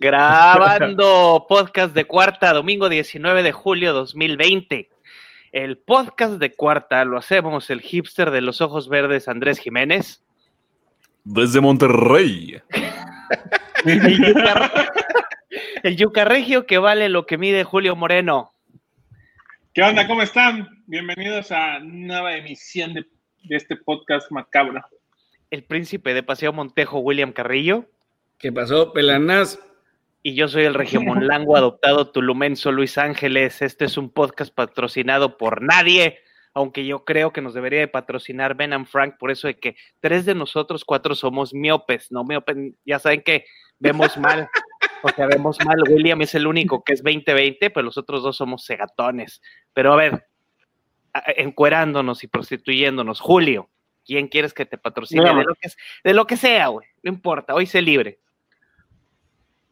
Grabando podcast de cuarta, domingo 19 de julio 2020. El podcast de cuarta lo hacemos el hipster de los ojos verdes Andrés Jiménez. Desde Monterrey. el, yucarregio que vale lo que mide Julio Moreno. ¿Qué onda? ¿Cómo están? Bienvenidos a nueva emisión de, de este podcast macabro. El príncipe de Paseo Montejo, William Carrillo. ¿Qué pasó, Pelanás? Y yo soy el regiomonlango adoptado tulumenso Luis Ángeles. Este es un podcast patrocinado por nadie, aunque yo creo que nos debería de patrocinar Ben and Frank, por eso de que tres de nosotros cuatro somos miopes, ¿no? Miopes, ya saben que vemos mal, o sea, vemos mal. William es el único que es 2020, pero los otros dos somos segatones. Pero a ver, encuerándonos y prostituyéndonos. Julio, ¿quién quieres que te patrocine? de, lo que, de lo que sea, güey, no importa, hoy sé libre.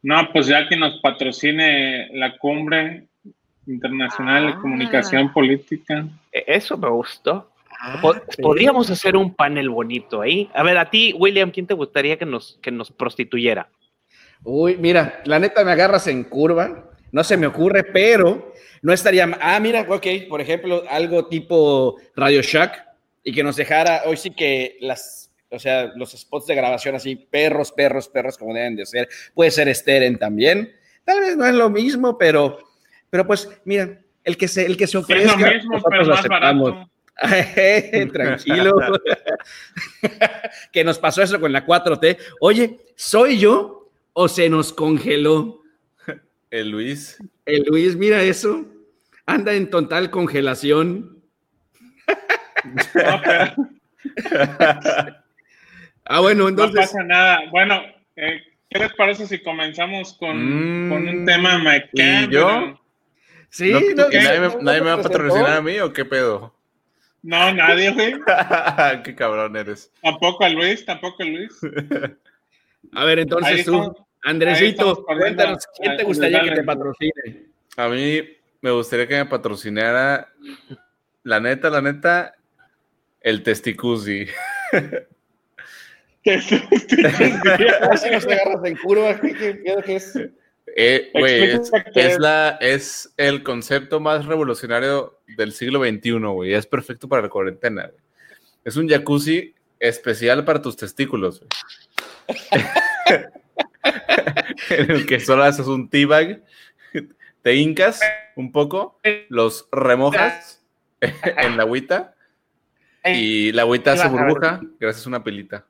No, pues ya que nos patrocine la cumbre internacional de ah. comunicación política. E-, eso me gustó. Ah, podríamos hacer un panel bonito ahí. A ver, a ti, William, ¿quién te gustaría que nos, que nos prostituyera? Uy, mira, la neta me agarras en curva. No se me ocurre, pero no estaría. Ah, mira, ok, por ejemplo, algo tipo Radio Shack y que nos dejara. Hoy sí que las o sea, los spots de grabación así, perros, perros, perros, como deben de ser. Puede ser Steren también. Tal vez no es lo mismo, pero, pero pues, mira, el que se, el que se ofrezca, es lo mismo, pero más barato. Tranquilo. que nos pasó eso con la 4T. Oye, ¿soy yo o se nos congeló? El Luis. El Luis, mira eso. Anda en total congelación. Ah, bueno, entonces. No pasa nada. Bueno, eh, ¿qué les parece si comenzamos con, un mm, tema ¿Y yo? Sí, nadie, me, va a patrocinar a mí o qué pedo? No, nadie, güey. qué cabrón eres. Tampoco a Luis, tampoco a Luis. a ver, entonces tú, Andresito, cuéntanos, ¿quién te gustaría que te patrocine? A mí me gustaría que me patrocinara, la neta, la neta, el Eh, es? es, la, es el concepto más revolucionario del siglo XXI, güey. Es perfecto para la cuarentena. Es un jacuzzi especial para tus testículos, en el que solo haces un teabag, te hincas un poco, los remojas en la agüita y la agüita se burbuja gracias a una pelita.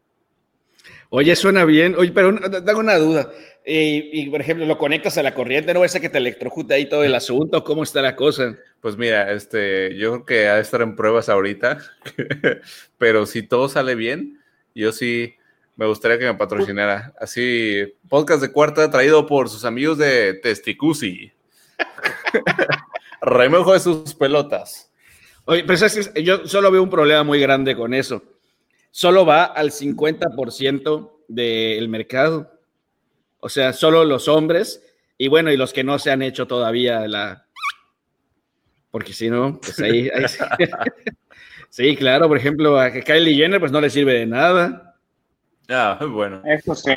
Oye, suena bien. Oye, pero tengo una duda. Y, por ejemplo, lo conectas a la corriente, ¿no va a ser que te electrocute ahí todo el asunto? ¿Cómo está la cosa? Pues mira, este, yo creo que ha de estar en pruebas ahorita, pero si todo sale bien, yo sí me gustaría que me patrocinara. Así, podcast de cuarta traído por sus amigos de Testicusi. Remojo de sus pelotas. Oye, pero es yo solo veo un problema muy grande con eso solo va al 50% del mercado. O sea, solo los hombres y bueno, y los que no se han hecho todavía la... Porque si no, pues ahí... sí. claro, por ejemplo, a Kylie Jenner pues no le sirve de nada. Ah, bueno. Eso sí.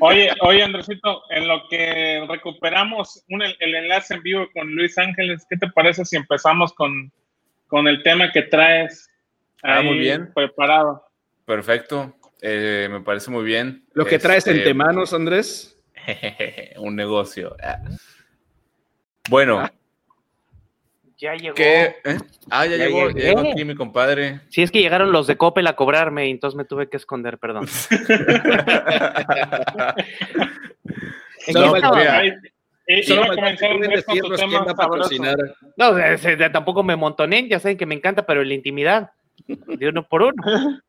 Oye, oye, Andresito, en lo que recuperamos el, enlace en vivo con Luis Ángeles, ¿qué te parece si empezamos con, con el tema que traes Ah, muy bien. Preparado. Perfecto. Eh, me parece muy bien. Lo que traes entre este, manos, Andrés. un negocio. Bueno. Ah. Ya llegó. ¿Qué? ¿Eh? Ah, ya, llegó, llegó aquí mi compadre. Sí, es que llegaron los de Coppel a cobrarme y entonces me tuve que esconder, perdón. no, No, tampoco me montoné, ya saben que me encanta, pero en la intimidad de uno por uno.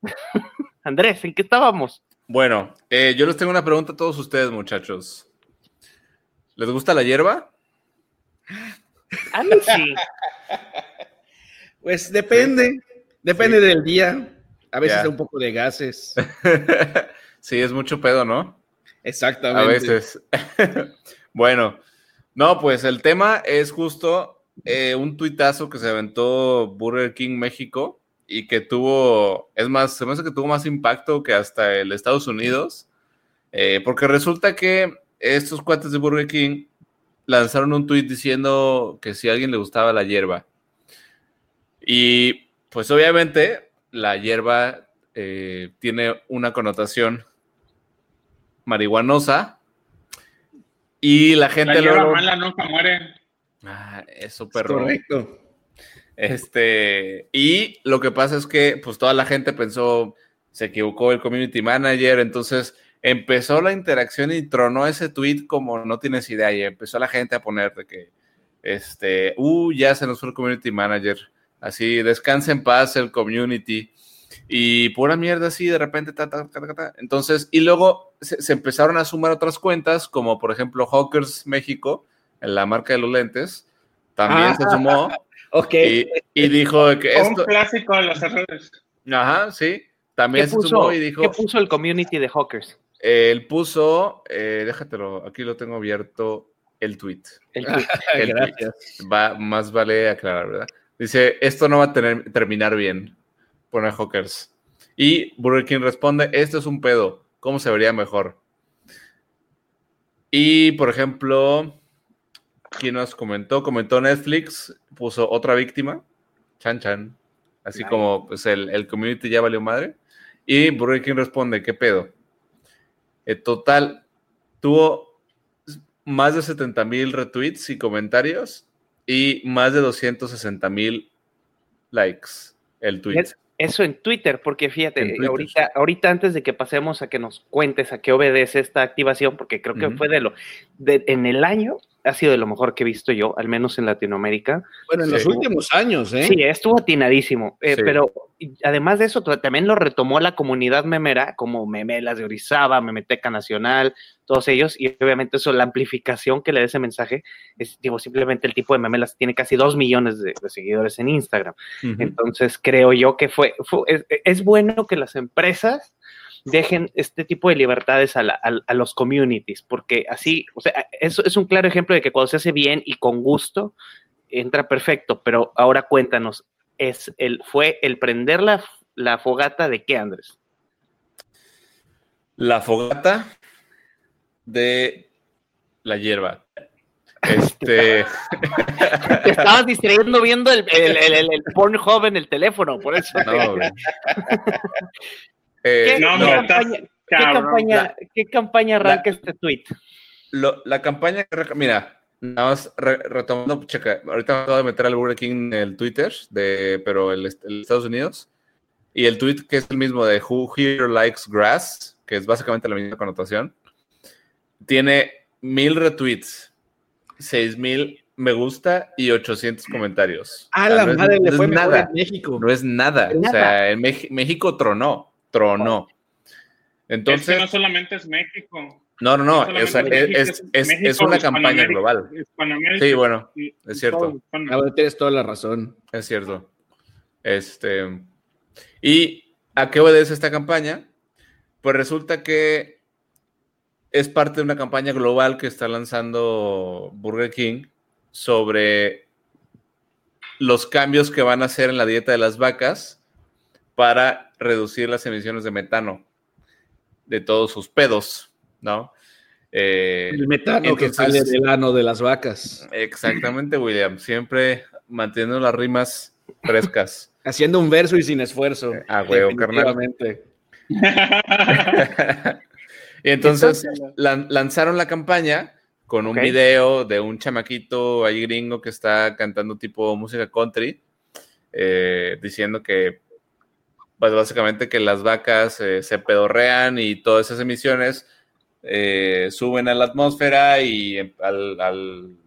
Andrés, ¿en qué estábamos? Bueno, eh, yo les tengo una pregunta a todos ustedes, muchachos. ¿Les gusta la hierba? A mí sí. Pues depende, depende del día. A veces un poco de gases. sí, es mucho pedo, ¿no? Exactamente. A veces. bueno, no, pues el tema es justo eh, un tuitazo que se aventó Burger King México y que tuvo, es más, se me hace que tuvo más impacto que hasta el Estados Unidos, eh, porque resulta que estos cuates de Burger King lanzaron un tweet diciendo que si a alguien le gustaba la hierba. Y pues obviamente la hierba eh, tiene una connotación marihuanosa. Y la gente La hierba luego- mala nunca muere. Ah, eso, perro. Correcto. Este, y lo que pasa es que, pues, toda la gente pensó, se equivocó el community manager, entonces empezó la interacción y tronó ese tweet como no tienes idea, y empezó la gente a poner de que, este, uh, ya se nos fue el community manager, así, descansa en paz el community, y pura mierda así, de repente, ta, ta, ta, ta, ta. entonces, y luego se, se empezaron a sumar otras cuentas, como por ejemplo Hawkers México, en la marca de los lentes, también Ah. se sumó. Ok. Y, y dijo que Un esto, clásico de las redes. ajá, sí, ¿Qué también se puso, sumó y dijo, ¿Qué puso el community de Hawkers? él puso, eh, déjatelo, aquí lo tengo abierto, el tweet. El tweet. El Gracias. tweet. Va, más vale aclarar, ¿verdad? Dice, esto no va a tener, terminar bien, pone Hawkers. Y Burger King responde, esto es un pedo, ¿cómo se vería mejor? Y, por ejemplo, ¿quién nos comentó? Comentó Netflix, puso otra víctima, Chan Chan. Así Nice. como pues el, el community ya valió madre. Y Burger King responde, ¿qué pedo? En total, tuvo más de 70 mil retweets y comentarios y más de 260 mil likes el tweet. Es- Eso en Twitter, porque fíjate, Twitter. ahorita, ahorita antes de que pasemos a que nos cuentes a qué obedece esta activación, porque creo que Ujú. fue de lo, de, en el año ha sido de lo mejor que he visto yo, al menos en Latinoamérica. Bueno, en los últimos años, ¿eh? Sí, estuvo atinadísimo, eh, Sí. pero además de eso, también lo retomó la comunidad memera, como Memelas de Orizaba, Memeteca Nacional, todos ellos, y obviamente eso, la amplificación que le da ese mensaje, es, digo, simplemente el tipo de Memelas tiene casi dos millones de, de seguidores en Instagram. Entonces creo yo que fue, fue- es, es bueno que las empresas dejen este tipo de libertades a, la- a- a los communities, porque así, o sea, eso es un claro ejemplo de que cuando se hace bien y con gusto, entra perfecto, pero ahora cuéntanos, es el, ¿fue el prender la, la fogata de qué, Andrés? La fogata de la hierba. Este, Te estabas distrayendo viendo el, el, el, el- el Pornhub en el teléfono, por eso. no. Eh, ¿Qué, No, qué campaña, estás qué cabrón. campaña- qué campaña arranca este tweet? lo- la campaña mira, nada más re- retomando, checa, ahorita me acabo de meter al Burger King en el Twitter, de, pero el, el Estados Unidos, y el tweet que es el mismo de Who Here Likes Grass, que es básicamente la misma connotación, tiene mil retweets, seis mil me gusta y 800 comentarios. A O sea, la no es- madre, le no fue es mejor nada. en México. No es nada. Nada. O sea, en México tronó, tronó. es Entonces, que no solamente es México. no, no, no, es, es, es- México, es una campaña global. Sí, bueno, y- es cierto. Ahora tienes toda la razón. es cierto. Este, ¿y a qué obedece esta campaña? Pues resulta que es parte de una campaña global que está lanzando Burger King sobre los cambios que van a hacer en la dieta de las vacas para reducir las emisiones de metano de todos sus pedos, ¿no? Eh, El metano que sale del ano de las vacas. exactamente, William. Siempre manteniendo las rimas frescas. Haciendo un verso y sin esfuerzo. Ah, huevo, carnal. Y entonces lan- lanzaron la campaña con un video de un chamaquito ahí gringo que está cantando tipo música country, eh, diciendo que, pues básicamente que las vacas eh, se pedorrean y todas esas emisiones eh, suben a la atmósfera y em- al,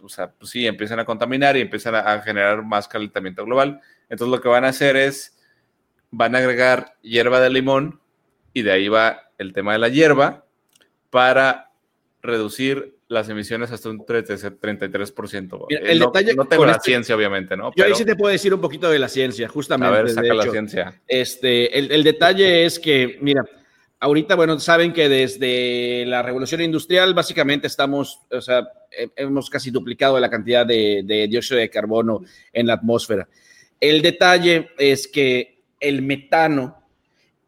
o sea, pues sí, empiezan a contaminar y empiezan a, a generar más calentamiento global. Entonces lo que van a hacer es, van a agregar hierba de limón y de ahí va el tema de la hierba para reducir las emisiones hasta un 33%. 33%. Mira, Eh, el no, detalle no tengo la este- ciencia, obviamente, ¿no? Yo ahí sí te puedo decir un poquito de la ciencia, a justamente. ver, de saca la ciencia. Este, el, el detalle es que, mira, ahorita, bueno, saben que desde la revolución industrial básicamente estamos, o sea, he- hemos casi duplicado la cantidad de, de dióxido de carbono en la atmósfera. El detalle es que el metano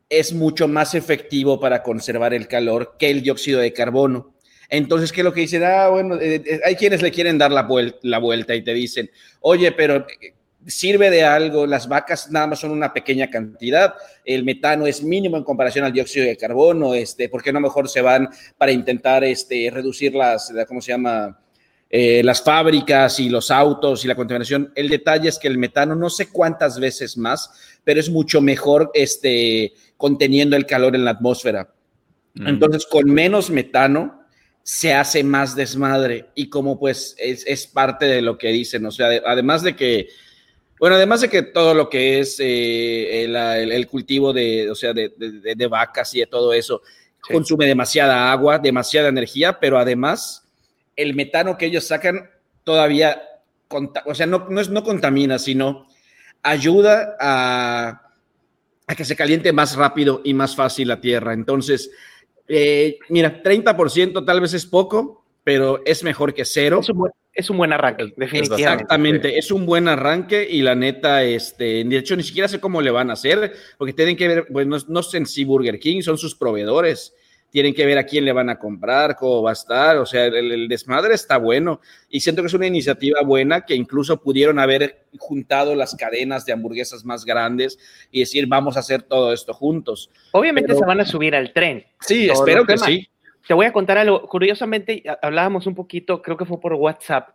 es mucho más efectivo para conservar el calor que el dióxido de carbono. Entonces, ¿qué es lo que dicen? Ah, bueno, eh, eh, hay quienes le quieren dar la, la vuelta y te dicen, oye, pero eh, sirve de algo, las vacas nada más son una pequeña cantidad, el metano es mínimo en comparación al dióxido de carbono, este, ¿por qué no mejor se van para intentar este, reducir las, ¿cómo se llama? Eh, las fábricas y los autos y la contaminación. El detalle es que el metano no sé cuántas veces más, pero es mucho mejor este, conteniendo el calor en la atmósfera. Mm. Entonces, con menos metano se hace más desmadre y como pues es, es parte de lo que dicen, o sea, además de que bueno, además de que todo lo que es eh, el, cultivo de, o sea, de, vacas y de todo eso consume demasiada agua, demasiada energía, pero además el metano que ellos sacan todavía, o sea, no, no, es, no contamina, sino ayuda a, a, que se caliente más rápido y más fácil la tierra. Entonces, eh, mira, 30% tal vez es poco, pero es mejor que cero es un buen arranque, definitivamente. Exactamente, es un buen arranque y la neta, este, de hecho, ni siquiera sé cómo le van a hacer, porque tienen que ver, pues no, no sé si Burger King son sus proveedores, tienen que ver a quién le van a comprar, cómo va a estar, o sea, el, desmadre está bueno y siento que es una iniciativa buena que incluso pudieron haber juntado las cadenas de hamburguesas más grandes y decir, vamos a hacer todo esto juntos. Obviamente se van a subir al tren. Sí, espero que sí te voy a contar algo. Curiosamente, hablábamos un poquito, creo que fue por WhatsApp,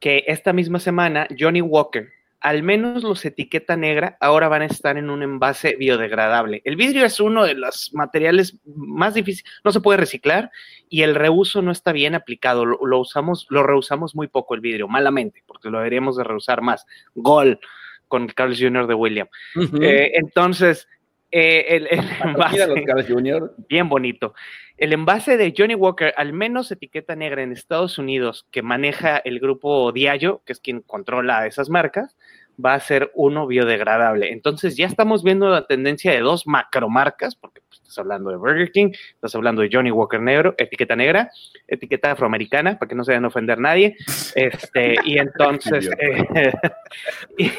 que esta misma semana Johnny Walker, al menos los etiqueta negra, ahora van a estar en un envase biodegradable. El vidrio es uno de los materiales más difíciles, no se puede reciclar y el reuso no está bien aplicado. Lo, usamos, lo reusamos muy poco el vidrio, malamente, porque lo deberíamos de reusar más. Gol con Carlos Jr. de William. Eh, entonces, eh, el, envase, bien bonito. El envase de Johnny Walker, al menos etiqueta negra en Estados Unidos, que maneja el grupo Diallo, que es quien controla esas marcas, va a ser uno biodegradable. Entonces ya estamos viendo la tendencia de dos macromarcas, porque pues, estás hablando de Burger King, estás hablando de Johnny Walker negro, etiqueta negra, etiqueta afroamericana, para que no se vayan a ofender nadie. Este, y entonces, eh, y,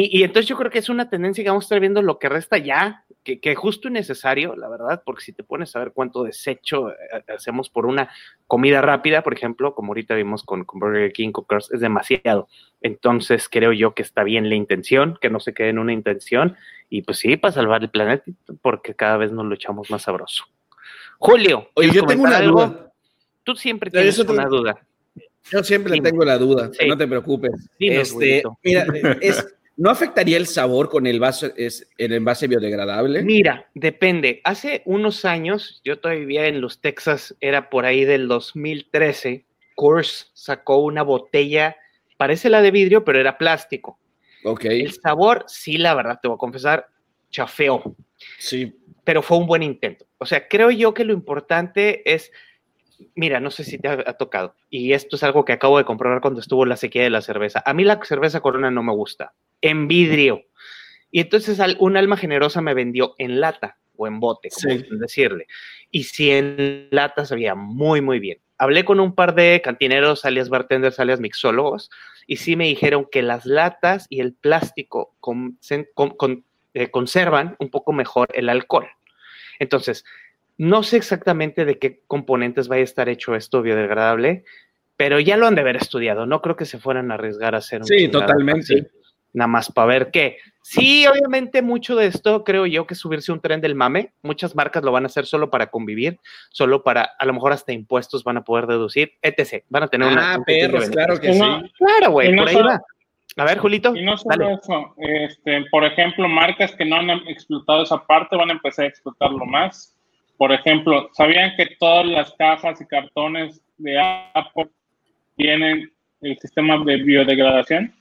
entonces yo creo que es una tendencia que vamos a estar viendo lo que resta ya, que, que justo y necesario, la verdad, porque si te pones a ver cuánto desecho eh, hacemos por una comida rápida, por ejemplo, como ahorita vimos con, Burger King, Cookers, es demasiado. Entonces creo yo que está bien la intención, que no se quede en una intención, y pues sí, para salvar el planeta, porque cada vez nos lo echamos más sabroso. Julio, Oye, yo tengo una duda. Tú siempre tienes una duda. Yo siempre tengo la duda, no te preocupes. este, mira, es, ¿No afectaría el sabor con el, vaso, es, el envase biodegradable? Mira, depende. Hace unos años, yo todavía vivía en los Texas, era por ahí del 2013, Coors sacó una botella, parece la de vidrio, pero era plástico. Ok. El sabor, sí, la verdad, te voy a confesar, chafeó. Sí. Pero fue un buen intento. O sea, creo yo que lo importante es mira, no sé si te ha, tocado, y esto es algo que acabo de comprobar cuando estuvo la sequía de la cerveza. A mí la cerveza Corona no me gusta en vidrio. Y entonces un alma generosa me vendió en lata o en bote, como decirle. Y si en lata sabía muy, muy bien. Hablé con un par de cantineros, alias bartenders, alias mixólogos, y sí me dijeron que las latas y el plástico eh, conservan un poco mejor el alcohol. Entonces, no sé exactamente de qué componentes vaya a estar hecho esto biodegradable, pero ya lo han de haber estudiado. No creo que se fueran a arriesgar a hacer un. Sí, totalmente nada más para ver qué. Sí, obviamente mucho de esto creo yo que subirse un tren del mame. Muchas marcas lo van a hacer solo para convivir, solo para, a lo mejor hasta impuestos van a poder deducir, etc. Van a tener una... Ah, perros, claro que sí. Claro, güey, por ahí va. A ver, Julito. Y no solo eso, este, por ejemplo, marcas que no han explotado esa parte van a empezar a explotarlo más. Por ejemplo, ¿sabían que todas las cajas y cartones de Apple tienen el sistema de biodegradación?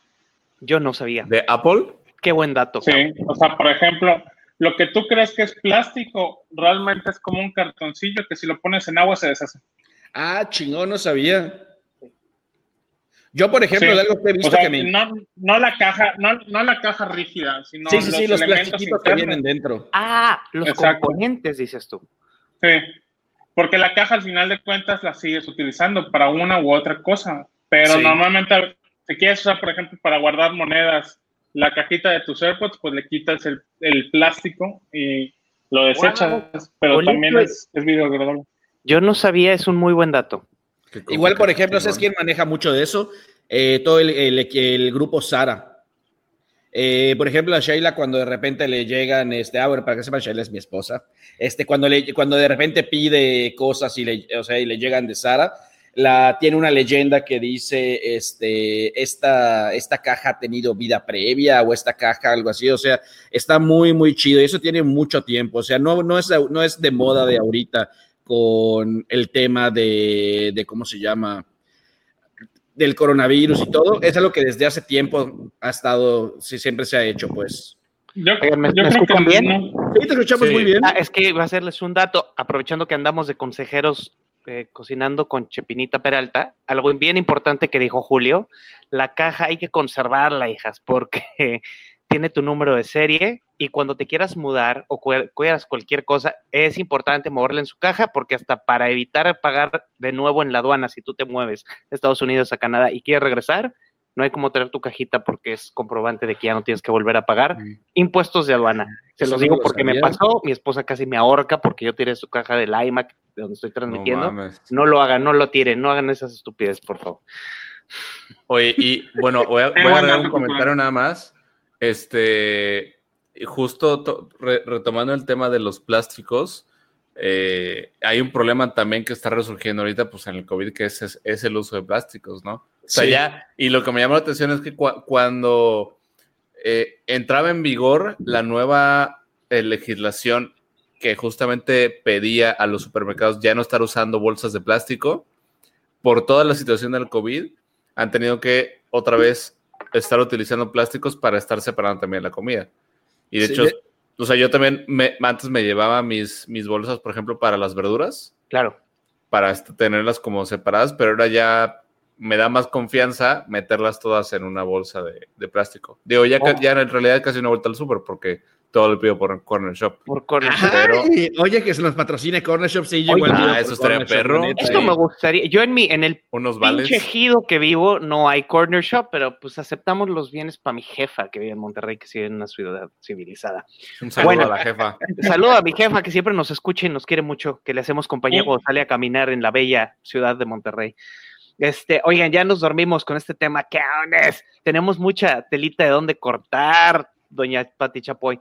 Yo no sabía. ¿De Apple? Qué buen dato. Sí, o sea, por ejemplo, lo que tú crees que es plástico realmente es como un cartoncillo que si lo pones en agua se deshace. Ah, chingón, no sabía. Yo, por ejemplo, de algo que he visto que no, no, la caja, no, no, la caja rígida, sino sí, sí, sí, los plastiquitos que vienen dentro. Ah, los componentes, dices tú. Sí, porque la caja al final de cuentas la sigues utilizando para una u otra cosa, pero normalmente si quieres usar, por ejemplo, para guardar monedas la cajita de tus AirPods, pues le quitas el, el plástico y lo desechas, pero también es, es biodegradable. Yo no sabía, es un muy buen dato. Igual, por ejemplo, ¿sabes quién maneja mucho de eso? Eh, todo el, el, el, grupo Sara. Eh, por ejemplo, a Sheila cuando de repente le llegan, este, ah, bueno, para que sepan, Sheila es mi esposa, este, cuando, le, cuando de repente pide cosas y le, o sea, y le llegan de Sara, la, tiene una leyenda que dice, este, esta, esta caja ha tenido vida previa o esta caja, algo así, o sea, está muy, muy chido. Y eso tiene mucho tiempo, o sea, no, no, es, no es de moda de ahorita con el tema de, de ¿cómo se llama? Del coronavirus y todo, es algo que desde hace tiempo ha estado, sí, siempre se ha hecho, pues. Yo, ¿me, yo ¿me escuchan bien? Sí, te escuchamos sí. muy bien. Ah, es que va a hacerles un dato, aprovechando que andamos de consejeros eh, cocinando con Chepinita Peralta, algo bien importante que dijo Julio, la caja hay que conservarla, hijas, porque tiene tu número de serie y cuando te quieras mudar o quieras cualquier cosa, es importante moverla en su caja porque hasta para evitar pagar de nuevo en la aduana, si tú te mueves de Estados Unidos a Canadá y quieres regresar, no hay como tener tu cajita porque es comprobante de que ya no tienes que volver a pagar mm. impuestos de aduana. Se los digo porque me pasó, mi esposa casi me ahorca porque yo tiré su caja del iMac de donde estoy transmitiendo. No, no lo hagan, no lo tiren, no hagan esas estupidez, por favor. Oye, y bueno, voy a, voy a agregar un comentario nada más. Este, justo re retomando el tema de los plásticos, eh, hay un problema también que está resurgiendo ahorita, pues en el COVID, que es, es, es el uso de plásticos, ¿no? O sea, sí. ya, y lo que me llama la atención es que cu cuando eh, entraba en vigor la nueva eh, legislación que justamente pedía a los supermercados ya no estar usando bolsas de plástico, por toda la situación del COVID, han tenido que otra vez estar utilizando plásticos para estar separando también la comida. Y de sí, hecho, de... o sea, yo también me, antes me llevaba mis, mis bolsas, por ejemplo, para las verduras. Claro. Para tenerlas como separadas, pero ahora ya me da más confianza meterlas todas en una bolsa de, de plástico. Digo, ya, oh. ya en realidad casi una vuelta al súper porque todo lo pido por Corner Shop. Por Corner Shop. Pero... Oye, que se nos patrocine Corner Shop, sí, yo igual. Ah, eso estaría perro. Esto me gustaría. Yo en mi, en el Unos pinche ejido que vivo no hay Corner Shop, pero pues aceptamos los bienes para mi jefa que vive en Monterrey, que sigue en una ciudad civilizada. Un saludo bueno, a la jefa. Saludo a mi jefa que siempre nos escucha y nos quiere mucho, que le hacemos compañía cuando sale a caminar en la bella ciudad de Monterrey. Este, oigan, ya nos dormimos con este tema. ¿Qué es? Tenemos mucha telita de dónde cortar, doña Pati Chapoy.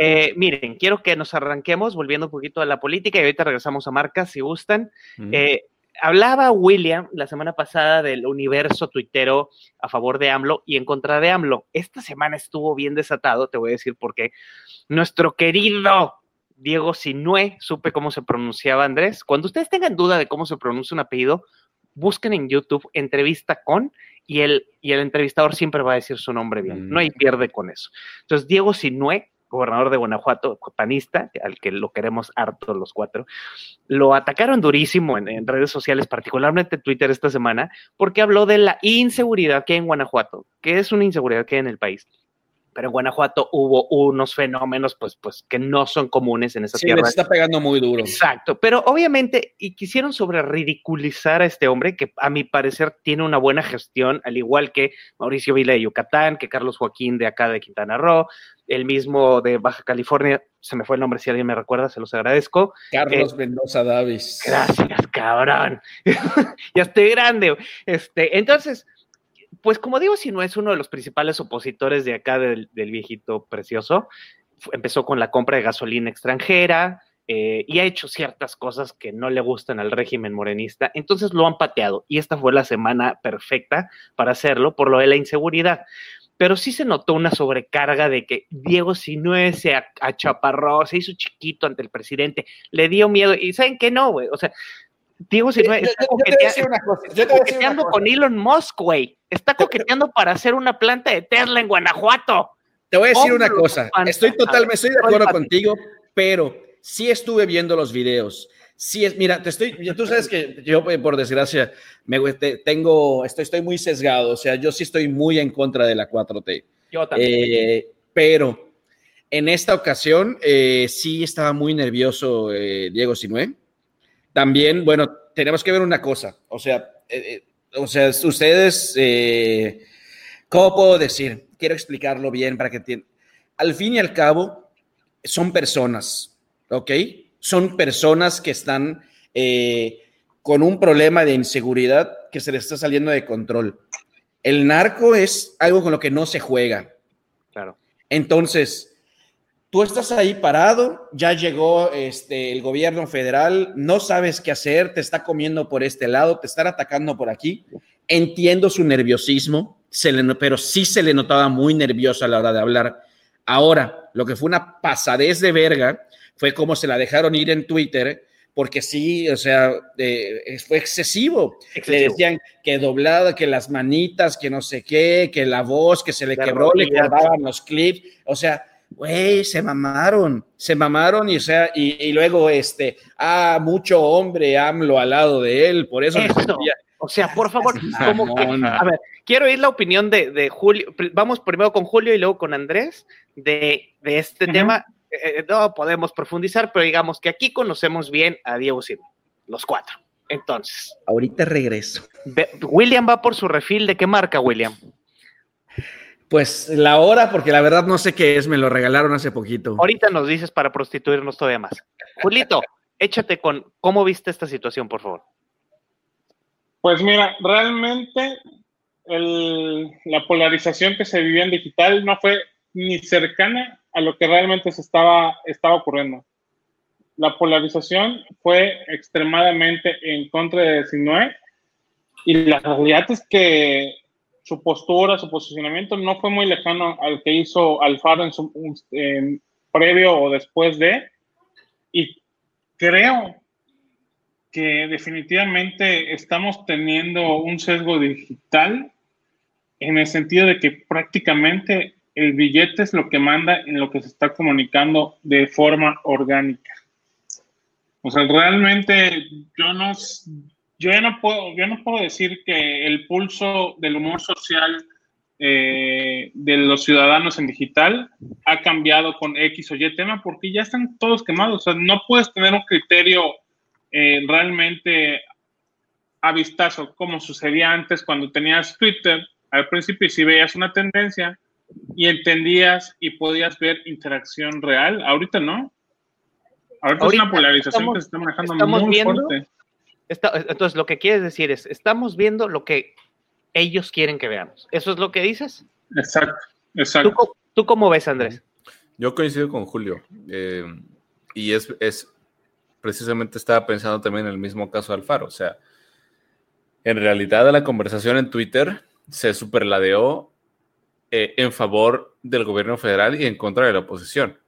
Eh, miren, quiero que nos arranquemos volviendo un poquito a la política y ahorita regresamos a marcas si gustan. Mm. Eh, hablaba William la semana pasada del universo tuitero a favor de AMLO y en contra de AMLO. Esta semana estuvo bien desatado, te voy a decir por qué. Nuestro querido Diego Sinue, supe cómo se pronunciaba Andrés. Cuando ustedes tengan duda de cómo se pronuncia un apellido, busquen en YouTube entrevista con y el, y el entrevistador siempre va a decir su nombre bien. Mm. No hay pierde con eso. Entonces, Diego Sinue, gobernador de Guanajuato, panista, al que lo queremos harto los cuatro, lo atacaron durísimo en, en, redes sociales, particularmente Twitter esta semana, porque habló de la inseguridad que hay en Guanajuato, que es una inseguridad que hay en el país pero en Guanajuato hubo unos fenómenos pues, pues que no son comunes en esa sí, tierra. Sí, está pegando muy duro. Exacto, pero obviamente, y quisieron sobre ridiculizar a este hombre, que a mi parecer tiene una buena gestión, al igual que Mauricio Vila de Yucatán, que Carlos Joaquín de acá de Quintana Roo, el mismo de Baja California, se me fue el nombre, si alguien me recuerda, se los agradezco. Carlos eh, Mendoza Davis. Gracias, cabrón. ya estoy grande. Este, entonces, pues como digo, si no es uno de los principales opositores de acá del, viejito precioso, empezó con la compra de gasolina extranjera eh, y ha hecho ciertas cosas que no le gustan al régimen morenista, entonces lo han pateado y esta fue la semana perfecta para hacerlo por lo de la inseguridad. Pero sí se notó una sobrecarga de que Diego Sinue se achaparró, se hizo chiquito ante el presidente, le dio miedo y ¿saben qué no, güey? O sea, Diego Sinue está coqueteando con Elon Musk, güey. Está coqueteando para hacer una planta de Tesla en Guanajuato. Te voy a decir una cosa. Estoy totalmente, estoy de acuerdo contigo, pero sí estuve viendo los videos. Sí, es, mira, te estoy, tú sabes que yo, eh, por desgracia, me, te, tengo, estoy, estoy muy sesgado. O sea, yo sí estoy muy en contra de la 4T. Yo también. Eh, pero en esta ocasión eh, sí estaba muy nervioso eh, Diego Sinue también, bueno, tenemos que ver una cosa, o sea, eh, o sea, ustedes, eh, ¿Cómo puedo decir? Quiero explicarlo bien para que entiendan. Al fin y al cabo, son personas, ¿ok? Son personas que están eh, con un problema de inseguridad que se les está saliendo de control. El narco es algo con lo que no se juega. Claro. Entonces, tú estás ahí parado, ya llegó este, el gobierno federal, no sabes qué hacer, te está comiendo por este lado, te están atacando por aquí. Entiendo su nerviosismo, se le, pero sí se le notaba muy nerviosa a la hora de hablar. Ahora, lo que fue una pasadez de verga fue como se la dejaron ir en Twitter, porque sí, o sea, eh, fue excesivo. Excesivo. Le decían que doblada, que las manitas, que no sé qué, que la voz, que se le La quebró, le cortaban los clips. O sea, güey, se mamaron, se mamaron y, o sea, y, y luego, este, ah, mucho hombre AMLO al lado de él, por eso. Eso. O sea, por favor, como que, a ver, quiero oír la opinión de, de Julio. Vamos primero con Julio y luego con Andrés de, de este tema. Eh, no podemos profundizar, pero digamos que aquí conocemos bien a Diego Simón, los cuatro. Entonces, Ahorita regreso. William va por su refil. ¿De qué marca, William? Pues la hora, porque la verdad no sé qué es, me lo regalaron hace poquito. Ahorita nos dices para prostituirnos todavía más. Julito, échate con cómo viste esta situación, por favor. Pues mira, realmente el- la polarización que se vivía en digital no fue ni cercana a lo que realmente se estaba, estaba ocurriendo. La polarización fue extremadamente en contra de Sinue y la realidad es que su postura, su posicionamiento no fue muy lejano al que hizo Alfaro en su en previo o después de y creo que definitivamente estamos teniendo un sesgo digital en el sentido de que prácticamente el billete es lo que manda en lo que se está comunicando de forma orgánica. O sea, realmente yo no, yo ya no puedo, yo no puedo decir que el pulso del humor social eh, de los ciudadanos en digital ha cambiado con X o Y tema porque ya están todos quemados. O sea, no puedes tener un criterio eh, realmente a vistazo, como sucedía antes cuando tenías Twitter al principio y si veías una tendencia y entendías y podías ver interacción real. Ahorita no. Ahorita, Ahorita es una polarización estamos- que se está manejando muy viendo- fuerte. Está- entonces, lo que quieres decir es, estamos viendo lo que ellos quieren que veamos. ¿Eso es lo que dices? Exacto, ¿Tú, exacto. tú cómo ves, Andrés? Yo coincido con Julio. eh, y es, es precisamente estaba pensando también en el mismo caso de Alfaro. O sea, en realidad la conversación en Twitter se superladeó eh, en favor del gobierno federal y en contra de la oposición.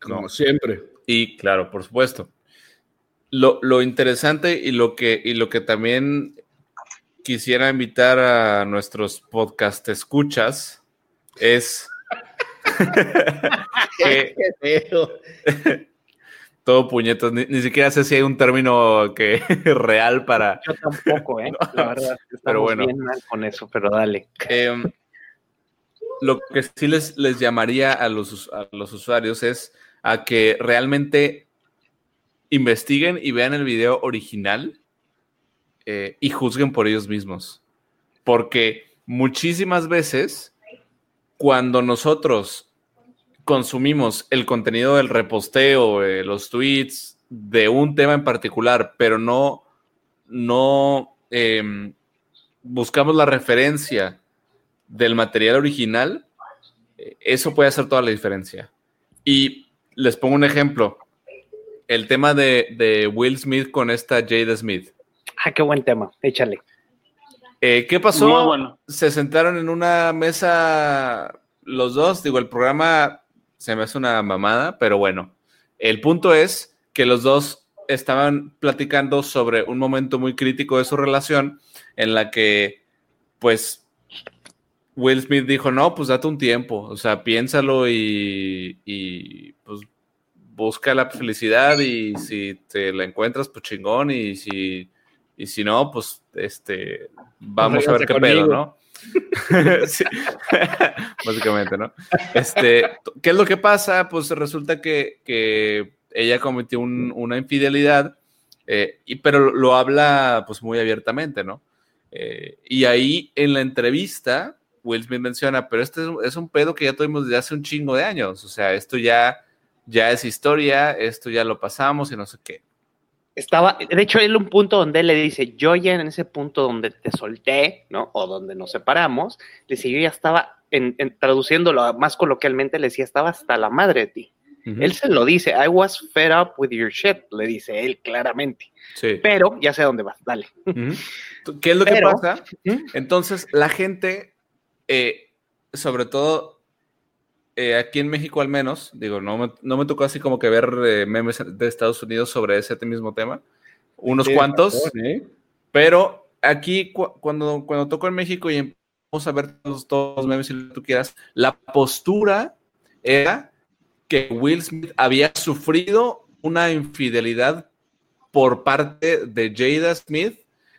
Como siempre. Y claro, por supuesto. Lo, lo interesante y lo, que, y lo que también quisiera invitar a nuestros podcast escuchas es que todo puñetos, ni, ni siquiera sé si hay un término que real para... Yo tampoco, ¿eh? La verdad, Pero bueno. bien mal con eso, pero dale. Em, lo que sí les, les llamaría a los, a los usuarios es a que realmente investiguen y vean el video original eh, y juzguen por ellos mismos. Porque muchísimas veces, cuando nosotros consumimos el contenido del reposteo, eh, los tweets de un tema en particular, pero no, no em, buscamos la referencia del material original, eh, eso puede hacer toda la diferencia. Y les pongo un ejemplo. El tema de, de Will Smith con esta Jada Smith. Ah, qué buen tema. Échale. Eh, ¿Qué pasó? Muy bueno. Se sentaron en una mesa los dos. Digo, el programa se me hace una mamada, pero bueno. El punto es que los dos estaban platicando sobre un momento muy crítico de su relación en la que, pues, Will Smith dijo, no, pues date un tiempo, o sea, piénsalo y, y, pues busca la felicidad y si te la encuentras, pues chingón y si, y si no, pues este, vamos a ver qué pedo. ¿no? Sí. Básicamente, ¿no? Este, ¿qué es lo que pasa? Pues resulta que, que ella cometió un- una infidelidad, eh, y, pero lo habla pues muy abiertamente, ¿no? Eh, y ahí en la entrevista Will Smith menciona, pero este es un pedo que ya tuvimos desde hace un chingo de años. O sea, esto ya, ya es historia, esto ya lo pasamos y no sé qué. Estaba, de hecho, él un punto donde él le dice, yo ya en ese punto donde te solté, ¿no? O donde nos separamos, le dice, yo ya estaba, en, traduciéndolo más coloquialmente, le decía, estaba hasta la madre de ti. Él se lo dice, I was fed up with your shit, le dice él claramente. Sí. Pero ya sé dónde vas, dale. ¿Qué es lo que pasa? Entonces, la gente, eh, sobre todo eh, aquí en México al menos, digo, no me, no me tocó así como que ver eh, memes de Estados Unidos sobre ese mismo tema, unos cuantos, pero aquí cuando, cuando tocó en México y empezamos a ver todos, los memes si tú quieras, la postura era que Will Smith había sufrido una infidelidad por parte de Jada Smith.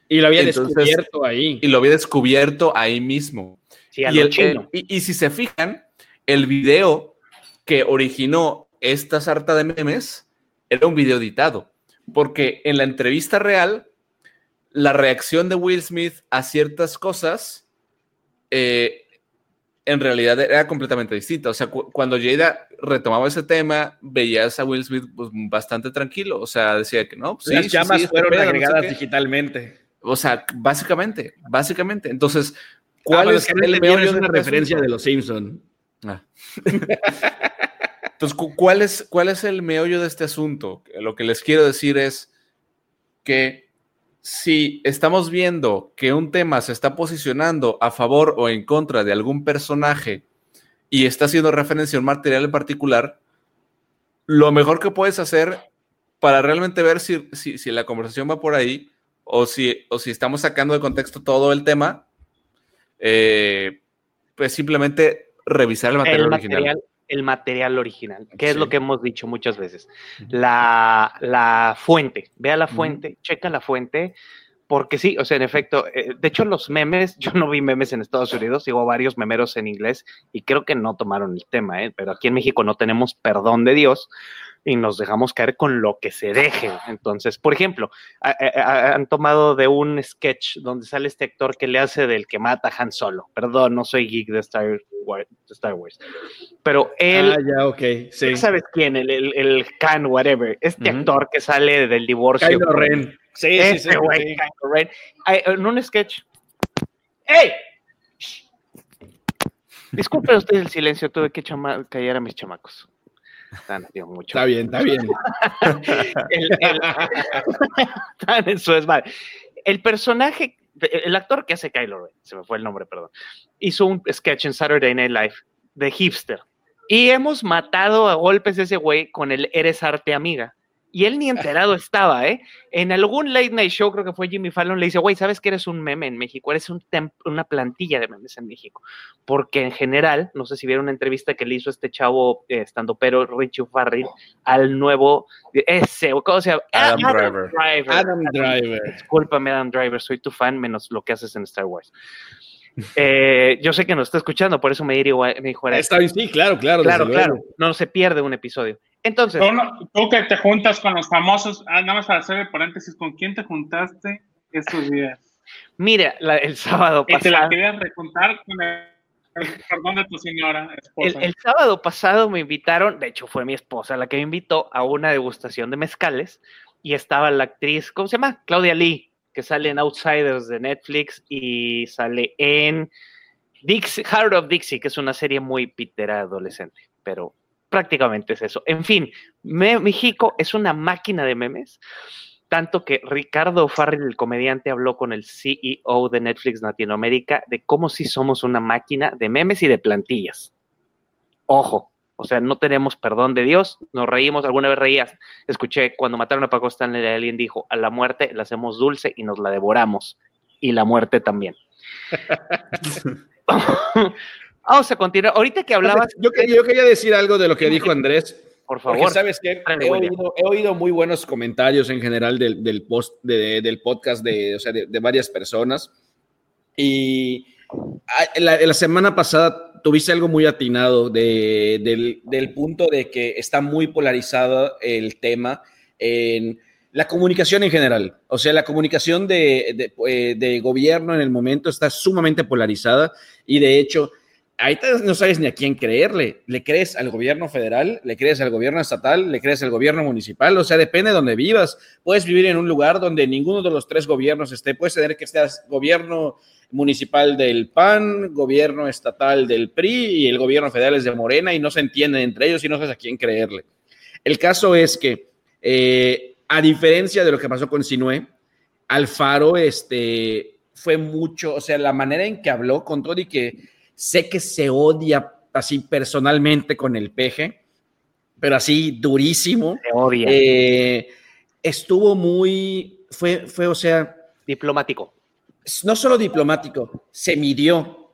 Y lo había descubierto ahí. Y lo había descubierto ahí mismo. y, y, y si se fijan, el video que originó esta sarta de memes era un video editado, porque en la entrevista real, la reacción de Will Smith a ciertas cosas eh, en realidad era completamente distinta. O sea, cuando Jada retomaba ese tema, veías a Will Smith pues, bastante tranquilo. O sea, decía que no. Pues, Las llamas fueron agregadas digitalmente. O sea, básicamente, básicamente. Entonces, ¿cuál ah, es, el meollo de una referencia de los Simpson? Ah. Entonces, ¿cuál es, ¿cuál es el meollo de este asunto? Lo que les quiero decir es que si estamos viendo que un tema se está posicionando a favor o en contra de algún personaje y está haciendo referencia a un material en particular, lo mejor que puedes hacer para realmente ver si, si, la conversación va por ahí o si, o si estamos sacando de contexto todo el tema, eh, pues simplemente revisar el material original. el material original, que es lo que hemos dicho muchas veces. La, fuente, vea la fuente, checa la fuente, porque sí, o sea, en efecto, eh, de hecho los memes, yo no vi memes en Estados Unidos, sigo varios memeros en inglés y creo que no tomaron el tema, ¿eh? pero aquí en México no tenemos perdón de Dios y nos dejamos caer con lo que se deje. Entonces, por ejemplo, han tomado de un sketch donde sale este actor que le hace del que mata a Han Solo. Perdón, no soy geek de Star Wars. Pero él. Ah, ya, ok. Sí. ¿Sabes quién? El, el, el Khan, whatever. Este actor que sale del divorcio. Kylo Ren. Sí, sí, sí, güey, Ren. en un sketch. ¡Ey! Disculpe usted el silencio, tuve que callar a mis chamacos. Están, mucho. Está bien, está bien. el, eso es El personaje, el actor que hace Kylo Ren, se me fue el nombre, perdón, hizo un sketch en Saturday Night Live de hipster. Y hemos matado a golpes ese güey con el Eres Arte Amiga. Y él ni enterado estaba, ¿eh? En algún late night show, creo que fue Jimmy Fallon, le dice, güey, ¿sabes que eres un meme en México? Eres un una plantilla de memes en México. Porque en general, no sé si vieron una entrevista que le hizo este chavo eh, estando pero Richie Farrell al nuevo, ese, ¿cómo se llama? Adam, Driver. Adam Driver. Discúlpame, Adam Driver, soy tu fan, menos lo que haces en Star Wars. Eh, yo sé que nos está escuchando, por eso me, dijo, me dijo Está bien, sí, claro, claro. Claro, claro. No se pierde un episodio. Entonces. Tú, que te juntas con los famosos, ah, nada más para hacer el paréntesis, ¿con quién te juntaste estos días? Mira, el sábado pasado. Y te la querías recuntar con el, perdón de tu señora esposa. El, sábado pasado me invitaron, de hecho fue mi esposa la que me invitó a una degustación de mezcales y estaba la actriz, ¿cómo se llama? Claudia Lee, que sale en Outsiders de Netflix y sale en Dixie, Heart of Dixie, que es una serie muy pitera adolescente, pero prácticamente es eso. En fin, México es una máquina de memes, tanto que Ricardo Farrell, el comediante, habló con el CEO de Netflix Latinoamérica de cómo si somos una máquina de memes y de plantillas. Ojo, o sea, no tenemos perdón de Dios, nos reímos, alguna vez reías, escuché cuando mataron a Paco Stanley, alguien dijo, a la muerte la hacemos dulce y nos la devoramos, y la muerte también. Vamos a continuar. Ahorita que hablabas. Yo, quería decir algo de lo que dijo Andrés. Por favor. sabes que he oído, muy buenos comentarios en general del, post, del podcast de, de, varias personas. Y ah, la, semana pasada tuviste algo muy atinado del, punto de que está muy polarizado el tema en la comunicación en general, o sea, la comunicación de, eh, de, gobierno en el momento está sumamente polarizada y de hecho, ahí no sabes ni a quién creerle. ¿Le crees al gobierno federal? ¿Le crees al gobierno estatal? ¿Le crees al gobierno municipal? O sea, depende de donde vivas. Puedes vivir en un lugar donde ninguno de los tres gobiernos esté. Puedes tener que estar gobierno municipal del PAN, gobierno estatal del PRI y el gobierno federal es de Morena y no se entienden entre ellos y no sabes a quién creerle. El caso es que... Eh, a diferencia de lo que pasó con Sinue, Alfaro este, fue mucho, o sea, la manera en que habló con todo que sé que se odia así personalmente con el peje, pero así durísimo. Se odia. Eh, estuvo muy, fue, fue, o sea... Diplomático. No solo diplomático, se midió.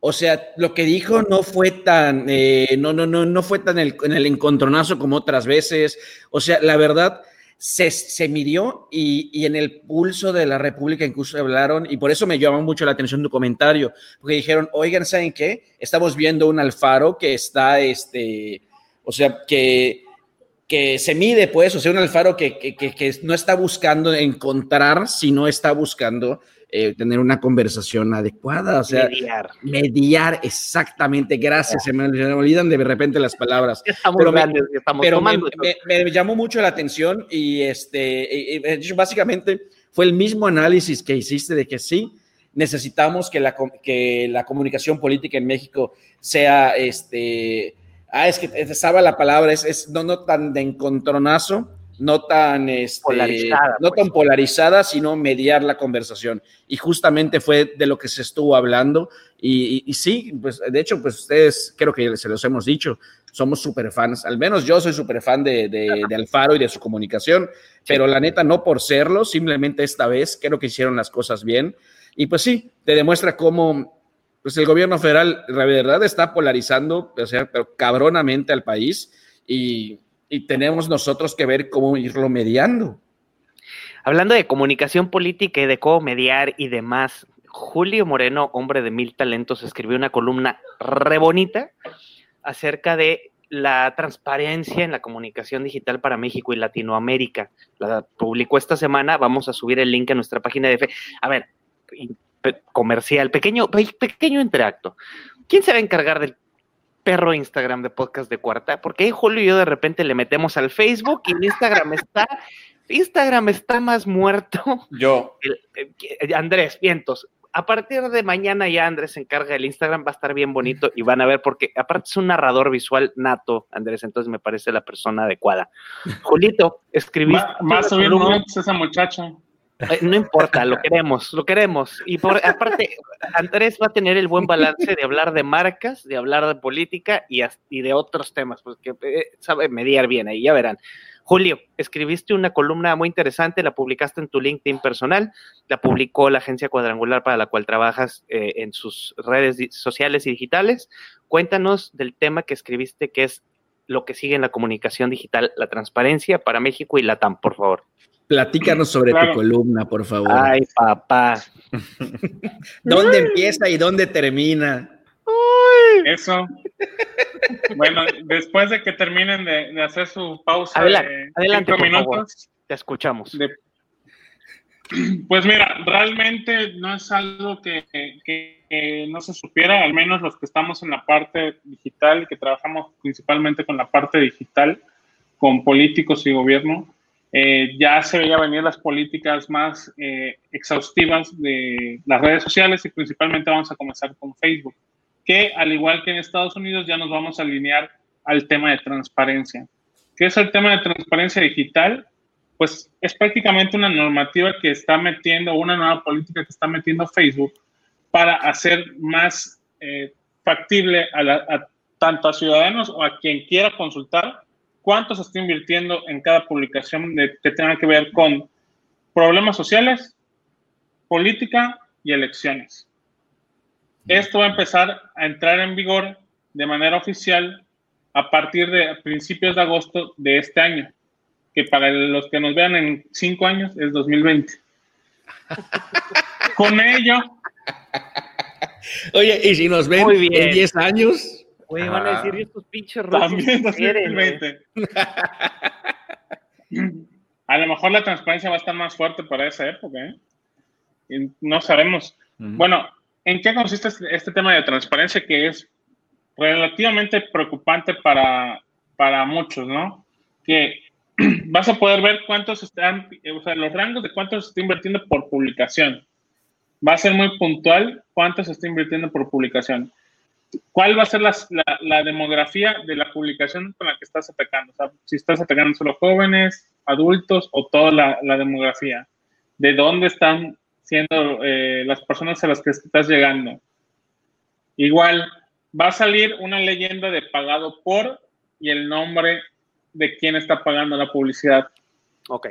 O sea, lo que dijo no fue tan, eh, no, no, no, no fue tan el, en el encontronazo como otras veces. O sea, la verdad, se, midió y, en el pulso de la República incluso hablaron, y por eso me llamó mucho la atención tu comentario, porque dijeron, oigan, ¿saben qué? Estamos viendo un Alfaro que está, este, o sea, que, que se mide, pues, o sea, un Alfaro que, que, que no está buscando encontrar, sino está buscando eh, tener una conversación adecuada, o sea, mediar. Mediar, exactamente, gracias, se me, olvidan de repente las palabras. pero, me, llamó mucho la atención y este, básicamente fue el mismo análisis que hiciste de que sí, necesitamos que la, que la comunicación política en México sea, este, ah, es que estaba la palabra, es, es no, no tan de encontronazo, no tan, este, polarizada, no tan pues. polarizada, sino mediar la conversación. Y justamente fue de lo que se estuvo hablando. Y, sí, pues de hecho, pues ustedes creo que se los hemos dicho, somos súper fans, al menos yo soy súper fan de, de, Alfaro y de su comunicación, pero la neta no por serlo, simplemente esta vez creo que hicieron las cosas bien. Y pues sí, te demuestra cómo pues el gobierno federal de verdad está polarizando, o sea, pero cabronamente al país y y tenemos nosotros que ver cómo irlo mediando. Hablando de comunicación política y de cómo mediar y demás, Julio Moreno, hombre de mil talentos, escribió una columna re bonita acerca de la transparencia en la comunicación digital para México y Latinoamérica. La publicó esta semana, vamos a subir el link a nuestra página de fe. A ver, comercial, pequeño, pequeño interacto. ¿Quién se va a encargar del perro Instagram de podcast de cuarta, porque Julio y yo de repente le metemos al Facebook y Instagram está, Instagram está más muerto. Yo. Andrés, vientos. A partir de mañana ya Andrés se encarga del Instagram, va a estar bien bonito y van a ver porque aparte es un narrador visual nato, Andrés, entonces me parece la persona adecuada. Julito, escribiste... Más subir esa muchacha. Eh, no importa, lo queremos, lo queremos. Y por aparte, Andrés va a tener el buen balance de hablar de marcas, de hablar de política y, de otros temas, porque eh, sabe mediar bien ahí, ya verán. Julio, escribiste una columna muy interesante, la publicaste en tu LinkedIn personal, la publicó la agencia cuadrangular para la cual trabajas eh, en sus redes sociales y digitales. Cuéntanos del tema que escribiste, que es lo que sigue en la comunicación digital, la transparencia para México y la TAM, por favor. Platícanos sobre tu columna, por favor. Ay, papá. ¿Dónde empieza y dónde termina? Eso. Bueno, después de que terminen de, hacer su pausa adelante, adelante minutos, te escuchamos. pues mira, realmente no es algo que, que, no se supiera, al menos los que estamos en la parte digital, que trabajamos principalmente con la parte digital, con políticos y gobierno, eh, ya se veía venir las políticas más eh, exhaustivas de las redes sociales y principalmente vamos a comenzar con Facebook, que al igual que en Estados Unidos ya nos vamos a alinear al tema de transparencia. ¿Qué es el tema de transparencia digital? Pues es prácticamente una normativa que está metiendo, una nueva política que está metiendo Facebook para hacer más eh, factible a tanto a ciudadanos o a quien quiera consultar cuánto se está invirtiendo en cada publicación de, que tenga que ver con problemas sociales, política y elecciones. Esto va a empezar a entrar en vigor de manera oficial a partir de principios de agosto de este año, que para los que nos vean en cinco años es 2020. Con ello. Oye, y si nos ven en 10 años. Güey, van a decir estos pinches rusos. También quieren, A lo mejor la transparencia va a estar más fuerte para esa época, ¿eh? Y no sabemos. Bueno, ¿en qué consiste este, este tema de transparencia que es relativamente preocupante para, para muchos, ¿no? Que vas a poder ver cuántos están, o sea, los rangos de cuántos se está invirtiendo por publicación. Va a ser muy puntual cuánto se está invirtiendo por publicación. ¿Cuál va a ser la, la, demografía de la publicación con la que estás atacando? O sea, si estás atacando solo jóvenes, adultos o toda la, la demografía. ¿De dónde están siendo eh, las personas a las que estás llegando? Igual, va a salir una leyenda de pagado por y el nombre de quién está pagando la publicidad. Ok.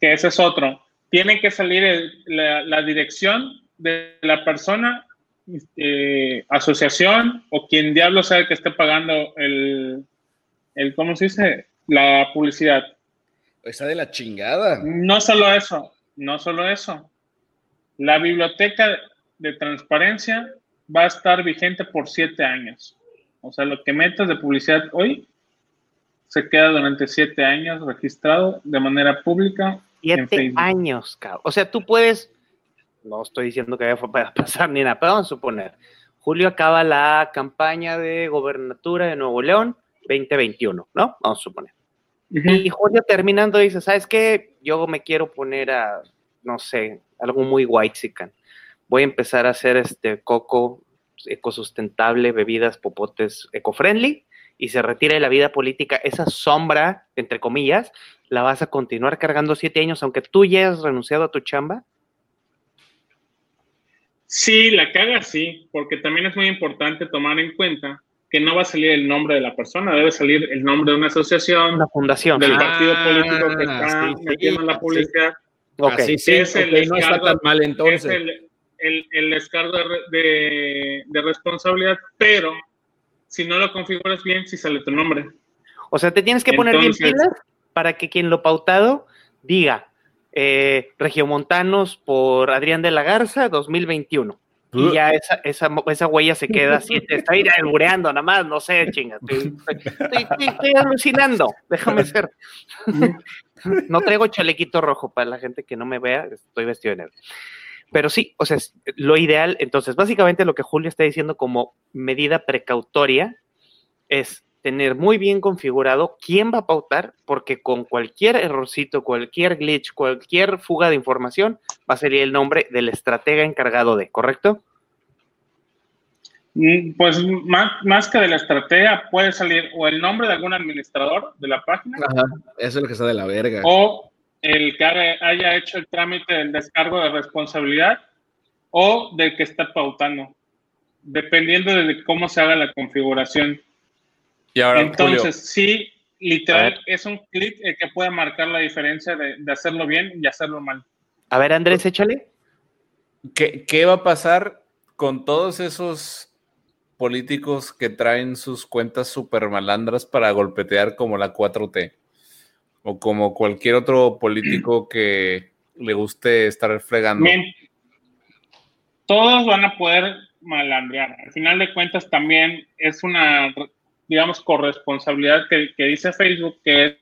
Que ese es otro. Tiene que salir la, dirección de la persona, eh, asociación o quien diablo sabe que esté pagando el, el, ¿cómo se dice? La publicidad. Está de la chingada. No solo eso, no solo eso. La biblioteca de transparencia va a estar vigente por siete años. O sea, lo que metas de publicidad hoy se queda durante siete años registrado de manera pública. Siete años, cabrón. O sea, tú puedes, no estoy diciendo que vaya a pasar ni nada, pero vamos a suponer, Julio acaba la campaña de gobernatura de Nuevo León 2021, ¿no? Vamos a suponer. Y Julio terminando dice, ¿sabes qué? Yo me quiero poner a, no sé, algo muy white Voy a empezar a hacer este coco ecosustentable, bebidas, popotes eco-friendly y se retira de la vida política, esa sombra, entre comillas, la vas a continuar cargando siete años, aunque tú ya hayas renunciado a tu chamba? Sí, la caga sí, porque también es muy importante tomar en cuenta que no va a salir el nombre de la persona, debe salir el nombre de una asociación, una fundación, del partido ah, político que está metiendo la publicidad. Okay. sí, es el no está tan mal entonces. Es el, el, descargo de, de responsabilidad, pero si no lo configuras bien, si sale tu nombre. O sea, te tienes que poner bien pilas para que quien lo pautado diga eh, Regiomontanos por Adrián de la Garza 2021. Y ya esa, esa, esa huella se queda así, te está ir albureando nada más, no sé, chinga. Estoy, alucinando, déjame ser. No traigo chalequito rojo para la gente que no me vea, estoy vestido de negro. Pero sí, o sea, lo ideal, entonces, básicamente lo que Julio está diciendo como medida precautoria es tener muy bien configurado quién va a pautar, porque con cualquier errorcito, cualquier glitch, cualquier fuga de información, va a salir el nombre del estratega encargado de, ¿correcto? Mm, pues más, que de la estratega, puede salir o el nombre de algún administrador de la página. Ajá, eso es lo que está de la verga. O el que haya hecho el trámite del descargo de responsabilidad o del que está pautando, dependiendo de cómo se haga la configuración. Y ahora, Entonces, sí, literal, es un clic el que puede marcar la diferencia de, hacerlo bien y hacerlo mal. A ver, Andrés, échale. ¿Qué, ¿Qué va a pasar con todos esos políticos que traen sus cuentas super malandras para golpetear como la 4T? o como cualquier otro político que le guste estar fregando. Bien. Todos van a poder malandrear. Al final de cuentas también es una, digamos, corresponsabilidad que, dice Facebook, que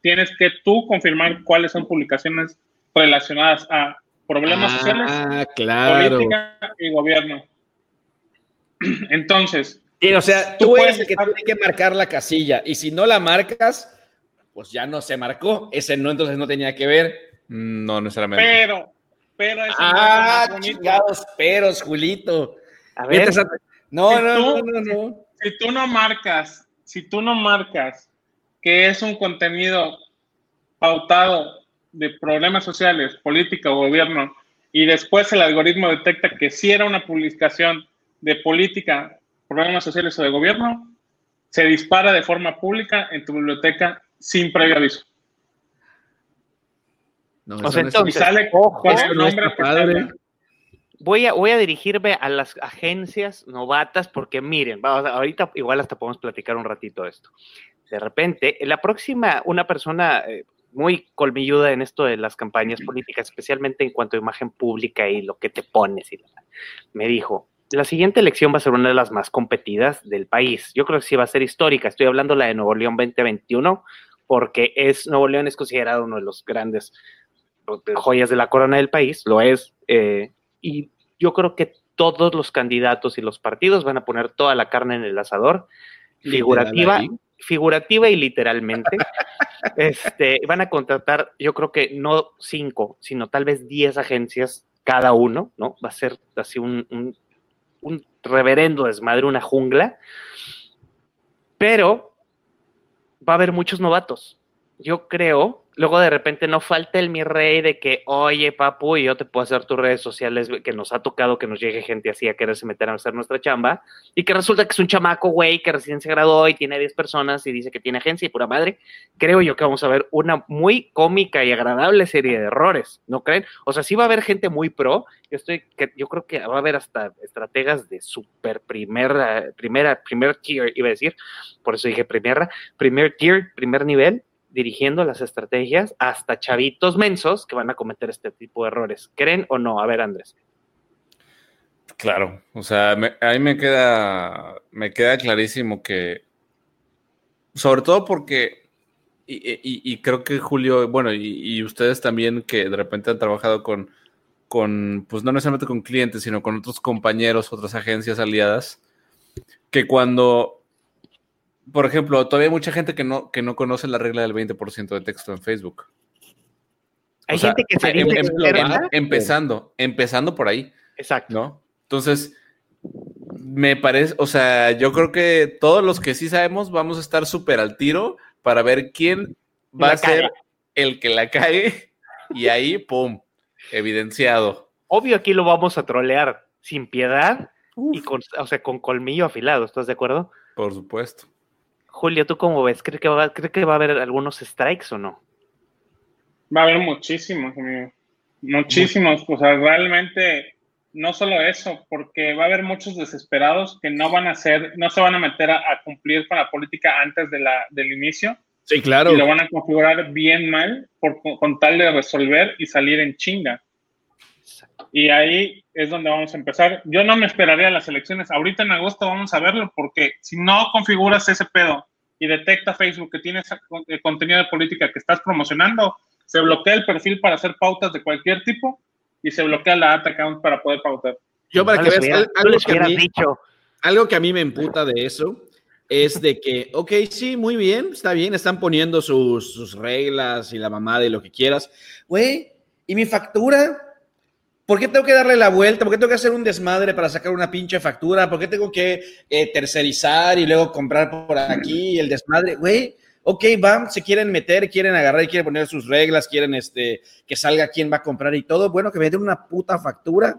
tienes que tú confirmar cuáles son publicaciones relacionadas a problemas ah, sociales, política y gobierno. Entonces, o sea, tú, eres el que tiene que marcar la casilla y si no la marcas, pues ya no se marcó. Ese no, entonces no tenía que ver. No necesariamente. Pero, pero Ah, chingados peros, Julito. A ver. No, no, no, no, Si tú no marcas, si tú no marcas que es un contenido pautado de problemas sociales, política o gobierno, y después el algoritmo detecta que si era una publicación de política, problemas sociales o de gobierno, se dispara de forma pública en tu biblioteca sin previo aviso. No, o sea, entonces, sale ojo, nombre padre. Voy a, voy a dirigirme a las agencias novatas porque miren, vamos, ahorita igual hasta podemos platicar un ratito esto. De repente, la próxima, una persona eh, muy colmilluda en esto de las campañas políticas, especialmente en cuanto a imagen pública y lo que te pones, y me dijo, la siguiente elección va a ser una de las más competidas del país. Yo creo que sí va a ser histórica. Estoy hablando la de Nuevo León 2021 porque es Nuevo León es considerado uno de los grandes joyas de la corona del país, lo es, eh, y yo creo que todos los candidatos y los partidos van a poner toda la carne en el asador, figurativa, figurativa y literalmente. este, van a contratar, yo creo que no cinco, sino tal vez diez agencias cada uno, ¿no? Va a ser así un, un, un reverendo desmadre, una jungla. Pero va a haber muchos novatos. Yo creo luego de repente no falta el mi rey de que, oye, papu, y yo te puedo hacer tus redes sociales, que nos ha tocado que nos llegue gente así a quererse meter a hacer nuestra chamba, y que resulta que es un chamaco, güey, que recién se graduó y tiene 10 personas y dice que tiene agencia y pura madre. Creo yo que vamos a ver una muy cómica y agradable serie de errores, ¿no creen? O sea, sí va a haber gente muy pro, yo estoy, que, yo creo que va a haber hasta estrategas de super primera, primera, primer tier, iba a decir, por eso dije primera, primer tier, primer nivel, dirigiendo las estrategias hasta chavitos mensos que van a cometer este tipo de errores. ¿Creen o no? A ver, Andrés. Claro, o sea, a mí me queda, me queda clarísimo que, sobre todo porque, y, creo que Julio, bueno, y, ustedes también que de repente han trabajado con, con, pues no necesariamente con clientes, sino con otros compañeros, otras agencias aliadas, que cuando por ejemplo, todavía hay mucha gente que no, que no conoce la regla del 20% de texto en Facebook. Hay gente que se em, dice em, empezando, empezando por ahí. Exacto. ¿No? Entonces, me parece, o sea, yo creo que todos los que sí sabemos vamos a estar súper al tiro para ver quién va a ser el que la cae y ahí, ¡pum! Evidenciado. Obvio aquí lo vamos a trolear sin piedad y con, o sea, con colmillo afilado, ¿estás de acuerdo? Por supuesto. Julio, ¿tú cómo ves? ¿Crees que, va, que va a haber algunos strikes o no? Va a haber muchísimos, amigo. Muchísimos. O sea, realmente no solo eso, porque va a haber muchos desesperados que no van a hacer, no se van a meter a, cumplir con la política antes de la, del inicio. Sí, claro. Y lo van a configurar bien mal por, con tal de resolver y salir en chinga. Y ahí es donde vamos a empezar. Yo no me esperaría las elecciones. Ahorita en agosto vamos a verlo porque si no configuras ese pedo y detecta Facebook que tienes eh, contenido de política que estás promocionando, se bloquea el perfil para hacer pautas de cualquier tipo y se bloquea la ad account para poder pautar. Yo para que veas algo, que a mí, algo que a mí me emputa de eso es de que, ok, sí, muy bien, está bien, están poniendo sus, sus reglas y la mamada y lo que quieras. Güey, ¿y mi factura? ¿Por qué tengo que darle la vuelta? ¿Por qué tengo que hacer un desmadre para sacar una pinche factura? ¿Por qué tengo que eh, tercerizar y luego comprar por aquí el desmadre? Güey, ok, van, se quieren meter, quieren agarrar, quieren poner sus reglas, quieren este, que salga quién va a comprar y todo. Bueno, que me den una puta factura.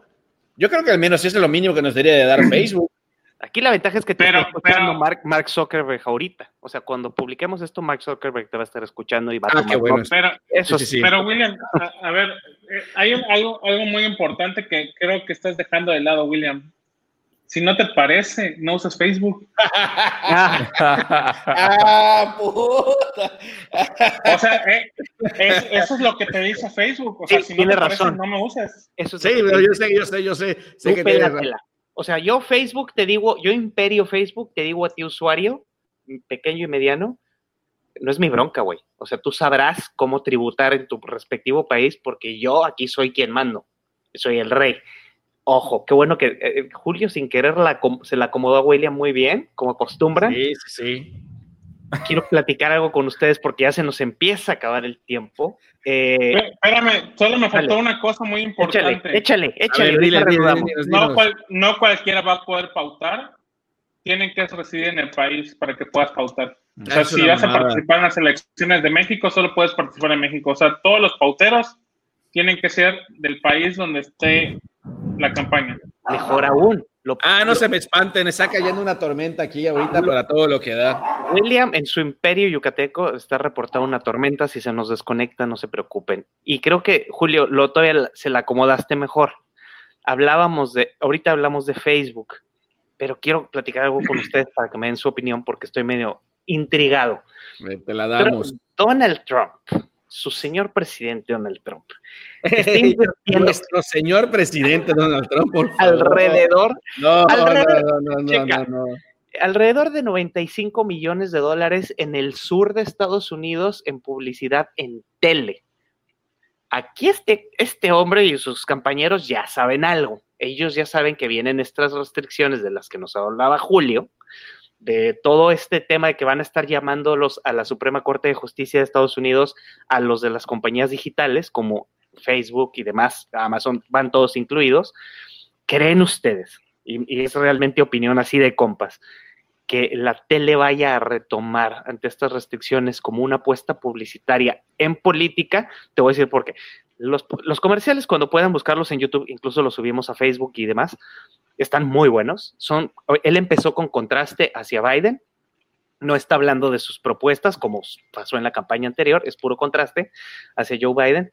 Yo creo que al menos eso es lo mínimo que nos debería de dar Facebook. Aquí la ventaja es que te está escuchando Mark, Mark, Zuckerberg ahorita. O sea, cuando publiquemos esto, Mark Zuckerberg te va a estar escuchando y va a ah, tomar. Bueno. Pero, eso sí, pero William, a, ver, eh, hay algo, algo muy importante que creo que estás dejando de lado, William. Si no te parece, no usas Facebook. ah, puta. o sea, eh, eso es lo que te dice Facebook. O sea, si no te razón. Parece, no me usas. Eso sí, pero yo sé, yo sé, yo sé. sé que o sea, yo Facebook te digo, yo imperio Facebook, te digo a ti usuario, pequeño y mediano, no es mi bronca, güey. O sea, tú sabrás cómo tributar en tu respectivo país porque yo aquí soy quien mando, soy el rey. Ojo, qué bueno que eh, eh, Julio sin querer se la acomodó a William muy bien, como acostumbra. Sí, sí, sí quiero platicar algo con ustedes porque ya se nos empieza a acabar el tiempo. Eh, Espérame, solo me faltó una cosa muy importante. Échale, échale, no, cualquiera va a poder pautar. Tienen que residir en el país para que puedas pautar. O sea, si vas a participar en las elecciones de México, solo puedes participar en México. O sea, todos los pauteros tienen que ser del país donde esté la campaña. Mejor aún, ah, no se me espanten, está cayendo una tormenta aquí ahorita para todo lo que da. William, en su imperio yucateco, está reportado una tormenta. Si se nos desconecta, no se preocupen. Y creo que, Julio, lo todavía se la acomodaste mejor. Hablábamos de, ahorita hablamos de Facebook, pero quiero platicar algo con ustedes para que me den su opinión porque estoy medio intrigado. Te la damos. Donald Trump su señor presidente Donald Trump. Está Nuestro señor presidente Donald Trump, por favor. Alrededor. No, alrededor, no, no, no, no, alrededor de 95 millones de dólares en el sur de Estados Unidos en publicidad en tele. Aquí este, este hombre y sus compañeros ya saben algo. Ellos ya saben que vienen estas restricciones de las que nos hablaba Julio, de todo este tema de que van a estar llamándolos a la Suprema Corte de Justicia de Estados Unidos a los de las compañías digitales como Facebook y demás, Amazon, van todos incluidos. ¿Creen ustedes? Y, es realmente opinión así de compas que la tele vaya a retomar ante estas restricciones como una apuesta publicitaria en política, te voy a decir por qué. Los, comerciales, cuando puedan buscarlos en YouTube, incluso los subimos a Facebook y demás, están muy buenos. Son, él empezó con contraste hacia Biden, no está hablando de sus propuestas, como pasó en la campaña anterior, es puro contraste hacia Joe Biden,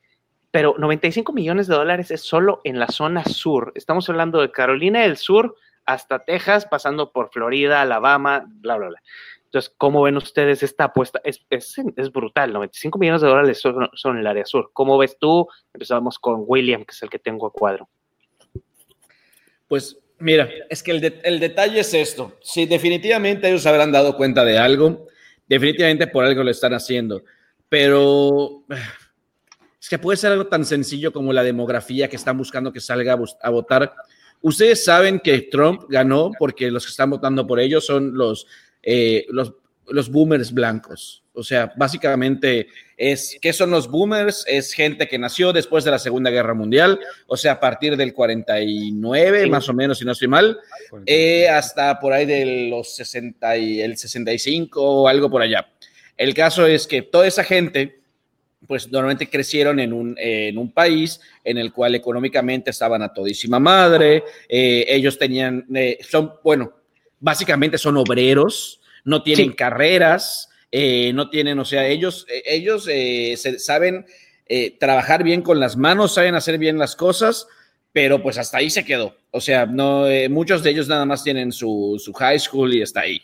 pero 95 millones de dólares es solo en la zona sur. Estamos hablando de Carolina del Sur hasta Texas, pasando por Florida, Alabama, bla, bla, bla. Entonces, ¿cómo ven ustedes esta apuesta? Es, es, es brutal, 95 millones de dólares son, en el área sur. ¿Cómo ves tú? Empezamos con William, que es el que tengo a cuadro. Pues mira, es que el, el detalle es esto. Si definitivamente ellos habrán dado cuenta de algo, definitivamente por algo lo están haciendo. Pero es que puede ser algo tan sencillo como la demografía que están buscando que salga a, votar. Ustedes saben que Trump ganó porque los que están votando por ellos son los, eh, los, los boomers blancos. O sea, básicamente es, ¿qué son los boomers? Es gente que nació después de la Segunda Guerra Mundial, o sea, a partir del 49, más o menos, si no estoy mal, eh, hasta por ahí de los 60 y el 65 o algo por allá. El caso es que toda esa gente pues normalmente crecieron en un, en un, país en el cual económicamente estaban a todísima madre, eh, ellos tenían, eh, son, bueno, básicamente son obreros, no tienen carreras, eh, no tienen, o sea, ellos, ellos saben trabajar bien con las manos, saben hacer bien las cosas, pero pues hasta ahí se quedó. O sea, no, muchos de ellos nada más tienen su, su high school y está ahí.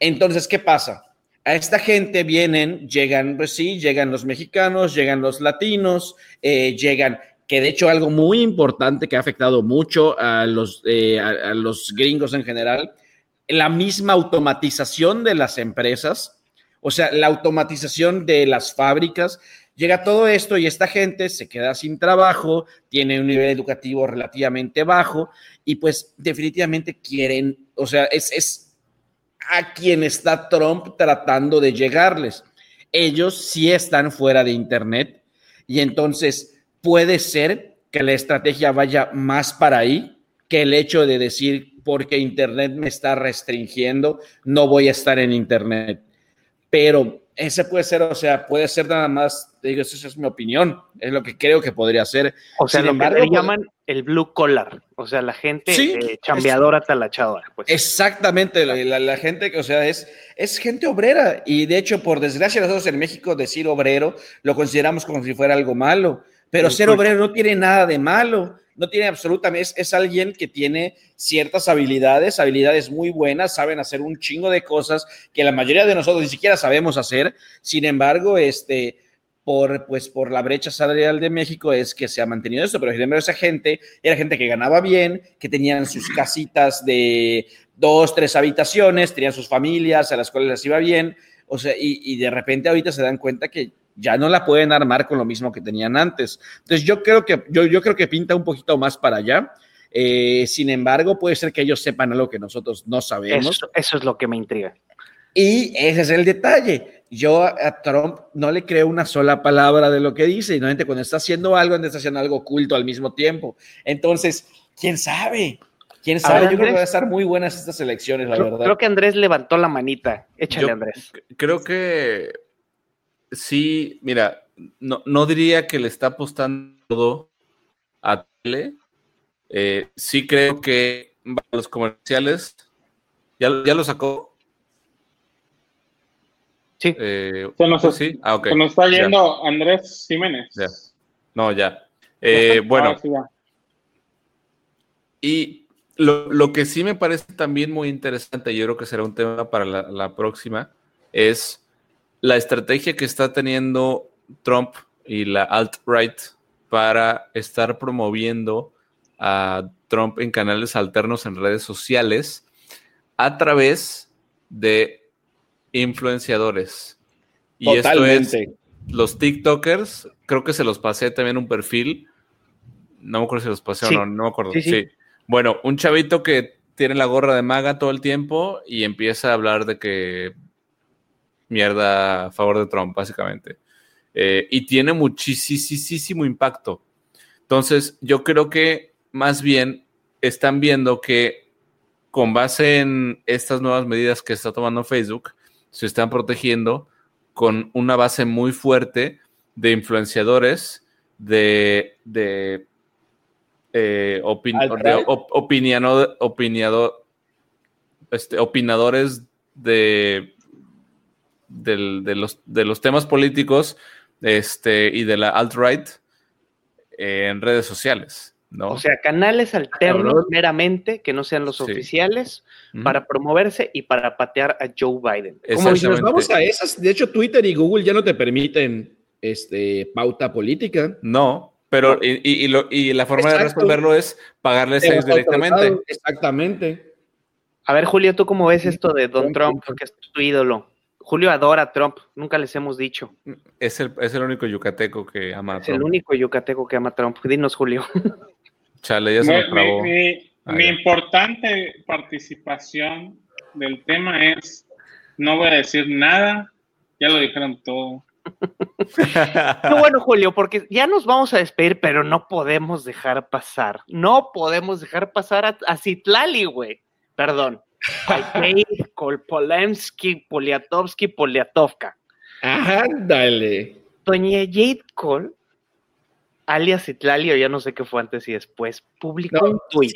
Entonces, ¿qué pasa? a esta gente vienen, llegan, pues sí, llegan los mexicanos, llegan los latinos, eh, llegan, que de hecho algo muy importante que ha afectado mucho a los, eh, a, los gringos en general, la misma automatización de las empresas, o sea, la automatización de las fábricas, llega todo esto y esta gente se queda sin trabajo, tiene un nivel educativo relativamente bajo y pues definitivamente quieren, o sea, es, es a quien está Trump tratando de llegarles. Ellos sí están fuera de Internet y entonces puede ser que la estrategia vaya más para ahí que el hecho de decir, porque Internet me está restringiendo, no voy a estar en Internet. Pero ese puede ser, o sea, puede ser nada más, digo, esa es mi opinión, es lo que creo que podría ser. O sea, lo que pues, llaman el blue collar, o sea, la gente eh, chambeadora talachadora. Pues. Exactamente, la, gente que, o sea, es, es gente obrera y de hecho, por desgracia, nosotros en México decir obrero lo consideramos como si fuera algo malo, pero ser obrero no tiene nada de malo no tiene absolutamente, es, es, alguien que tiene ciertas habilidades, habilidades muy buenas, saben hacer un chingo de cosas que la mayoría de nosotros ni siquiera sabemos hacer. Sin embargo, este, por, pues, por la brecha salarial de México es que se ha mantenido esto, pero sin embargo esa gente era gente que ganaba bien, que tenían sus casitas de dos, tres habitaciones, tenían sus familias a las cuales les iba bien, o sea, y, y de repente ahorita se dan cuenta que ya no la pueden armar con lo mismo que tenían antes. Entonces yo creo que, yo, yo creo que pinta un poquito más para allá. Eh, sin embargo, puede ser que ellos sepan algo que nosotros no sabemos. Eso, es lo que me intriga. Y ese es el detalle. Yo a Trump no le creo una sola palabra de lo que dice, y normalmente cuando está haciendo algo, está haciendo algo oculto al mismo tiempo. Entonces, ¿quién sabe? ¿Quién sabe? yo creo que van a estar muy buenas estas elecciones, la verdad. Creo que Andrés levantó la manita. Échale, Andrés. Creo que sí, mira, no, no diría que le está apostando a tele. Eh, sí creo que los comerciales, ¿ya, ya lo sacó? Sí. Eh, se, nos, ¿sí? Ah, está yendo Andrés Jiménez. No, ya. Eh, bueno. Y lo, lo, que sí me parece también muy interesante, yo creo que será un tema para la, la próxima, es la estrategia que está teniendo Trump y la alt-right para estar promoviendo a Trump en canales alternos en redes sociales a través de influenciadores. Y esto es los TikTokers, creo que se los pasé también un perfil. No me acuerdo si los pasé o no, no me acuerdo. Sí, Bueno, un chavito que tiene la gorra de maga todo el tiempo y empieza a hablar de que mierda a favor de Trump, básicamente. Eh, y tiene muchísimo impacto. Entonces, yo creo que más bien están viendo que con base en estas nuevas medidas que está tomando Facebook, se están protegiendo con una base muy fuerte de influenciadores, de, de, eh, este, opinadores de, de, los, de los temas políticos este, y de la alt-right en redes sociales. ¿no? O sea, canales alternos meramente que no sean los oficiales para promoverse y para patear a Joe Biden. Como si nos vamos a esas, de hecho Twitter y Google ya no te permiten este, pauta política. No, pero y, y, la forma de resolverlo es pagarles ellos directamente. Exactamente. A ver, Julio, ¿tú cómo ves esto de Don Trump, que es tu ídolo? Julio adora a Trump, nunca les hemos dicho. Es el, es el único yucateco que ama a Trump. Es el único yucateco que ama a Trump. Dinos, Julio. Chale, ya se mi, mi, ah, mi importante participación del tema es, no voy a decir nada, ya lo dijeron todo. Qué bueno, Julio, porque ya nos vamos a despedir, pero no podemos dejar pasar, no podemos dejar pasar a, a Citlali, güey. Perdón. Kolpolemsky, Poliatovsky, Poliatovka. Ándale. Doña Jade Cole alias Citlali, o ya no sé qué fue antes y después, publicó un tweet.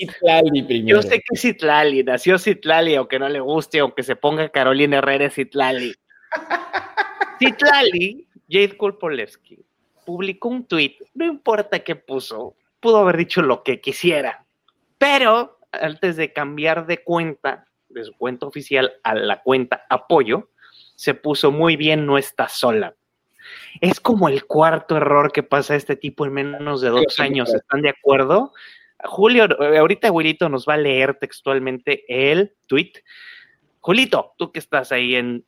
Yo sé que Citlali, nació Citlali, aunque no le guste, aunque se ponga Carolina Herrera Citlali. Citlali, Jade Kolpolevsky, publicó un tweet, no importa qué puso, pudo haber dicho lo que quisiera, pero antes de cambiar de cuenta, de su cuenta oficial a la cuenta apoyo, se puso muy bien, no está sola es como el cuarto error que pasa a este tipo en menos de dos años. ¿Están de acuerdo? Julio, eh, ahorita Wilito nos va a leer textualmente el tweet. Julito, tú que estás ahí en,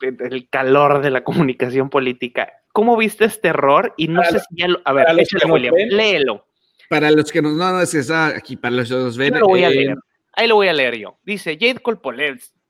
el calor de la comunicación política, ¿cómo viste este error? Y no sé si ya lo. A ver, William, léelo. Para los que nos, no, no, está aquí, para los que nos ven. Lo voy a eh, leer. Ahí lo voy a leer yo. Dice Jade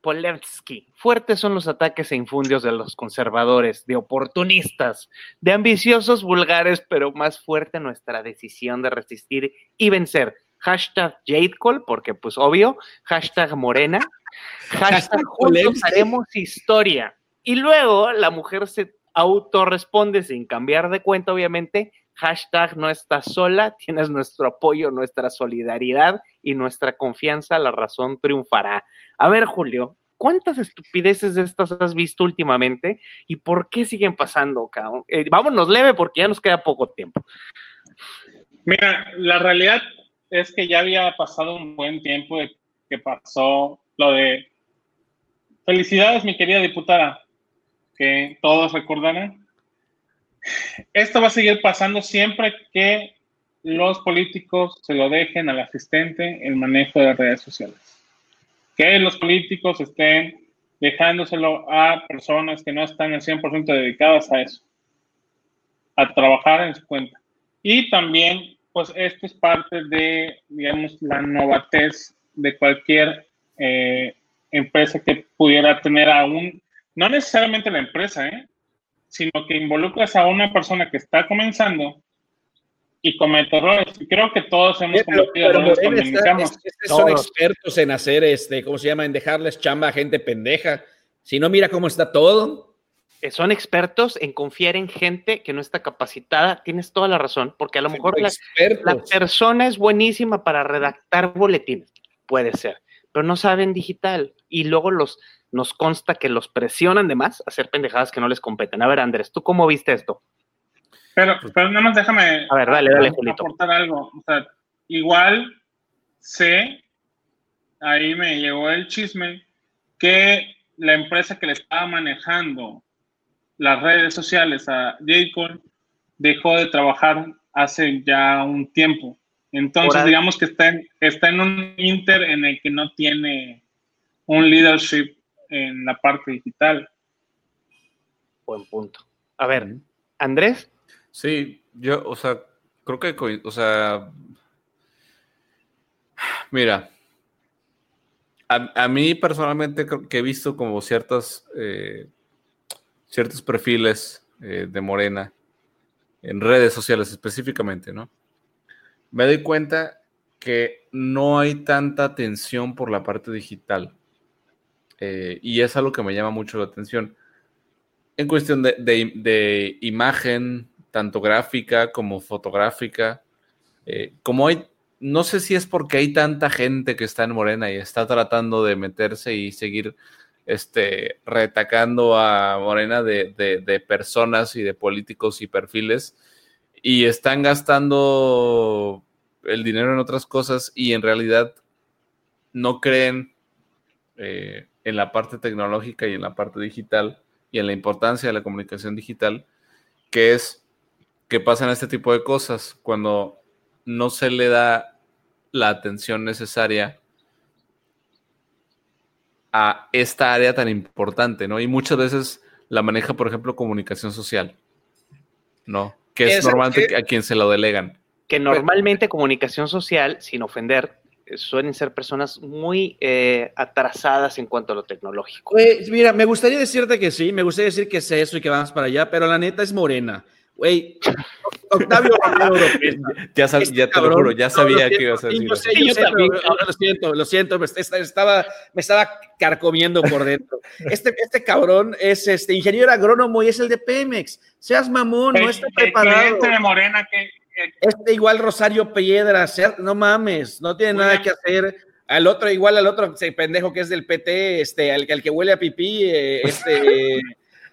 Polevsky. Fuertes son los ataques e infundios de los conservadores, de oportunistas, de ambiciosos vulgares, pero más fuerte nuestra decisión de resistir y vencer. Hashtag Jadecall, porque pues obvio, hashtag Morena, hashtag juntos haremos historia. Y luego la mujer se autorresponde sin cambiar de cuenta, obviamente, hashtag no estás sola, tienes nuestro apoyo, nuestra solidaridad y nuestra confianza, la razón triunfará. A ver, Julio, ¿cuántas estupideces de estas has visto últimamente y por qué siguen pasando? Eh, vámonos leve porque ya nos queda poco tiempo. Mira, la realidad es que ya había pasado un buen tiempo de que pasó lo de felicidades, mi querida diputada, que todos recordarán esto va a seguir pasando siempre que los políticos se lo dejen al asistente el manejo de las redes sociales. Que los políticos estén dejándoselo a personas que no están al 100% dedicadas a eso, a trabajar en su cuenta. Y también, pues esto es parte de, digamos, la novatez de cualquier eh, empresa que pudiera tener aún, no necesariamente la empresa, ¿eh? Sino que involucras a una persona que está comenzando y comete errores. Creo que todos hemos cometido errores cuando iniciamos. son expertos en hacer, este, ¿cómo se llama? En dejarles chamba a gente pendeja. Si no, mira cómo está todo. Eh, son expertos en confiar en gente que no está capacitada. Tienes toda la razón, porque a lo mejor la, la, persona es buenísima para redactar boletines, puede ser, pero no saben digital. Y luego los, nos consta que los presionan de más a hacer pendejadas que no les competen. A ver, Andrés, ¿tú cómo viste esto? Pero, pero nada más déjame a ver, dale, dale, aportar algo. O sea, igual sé, ahí me llegó el chisme, que la empresa que le estaba manejando las redes sociales a J. dejó de trabajar hace ya un tiempo. Entonces, digamos que está en, está en un inter en el que no tiene un leadership en la parte digital. Buen punto. A ver, Andrés. Sí, yo, o sea, creo que, o sea, mira, a, mí personalmente creo que he visto como ciertas, eh, ciertos perfiles eh, de Morena en redes sociales específicamente, ¿no? Me doy cuenta que no hay tanta atención por la parte digital. Eh, y es algo que me llama mucho la atención. En cuestión de, imagen, tanto gráfica como fotográfica, como hay no sé si es porque hay tanta gente que está en Morena y está tratando de meterse y seguir este, retacando a Morena de, personas y de políticos y perfiles y están gastando el dinero en otras cosas y en realidad no creen eh, en la parte tecnológica y en la parte digital y en la importancia de la comunicación digital, que es que pasan este tipo de cosas cuando no se le da la atención necesaria a esta área tan importante, ¿no? Y muchas veces la maneja, por ejemplo, comunicación social, ¿no? Que es, normal a quien se lo delegan. Que normalmente comunicación social, sin ofender, suelen ser personas muy eh, atrasadas en cuanto a lo tecnológico. mira, me gustaría decirte que sí, me gustaría decir que es eso y que vamos para allá, pero la neta es morena. Güey, Octavio Ya, este ya te lo juro, ya sabía que ibas a decir. Yo, sé, yo, lo siento, lo siento, me estaba, me estaba carcomiendo por dentro. Este, este cabrón es este ingeniero agrónomo y es el de Pemex. Seas mamón, no está preparado. de Morena que, Este igual Rosario Piedra, no mames, no tiene nada que hacer. Al otro, igual al otro ese pendejo que es del PT, este, al, al que huele a pipí, eh, este.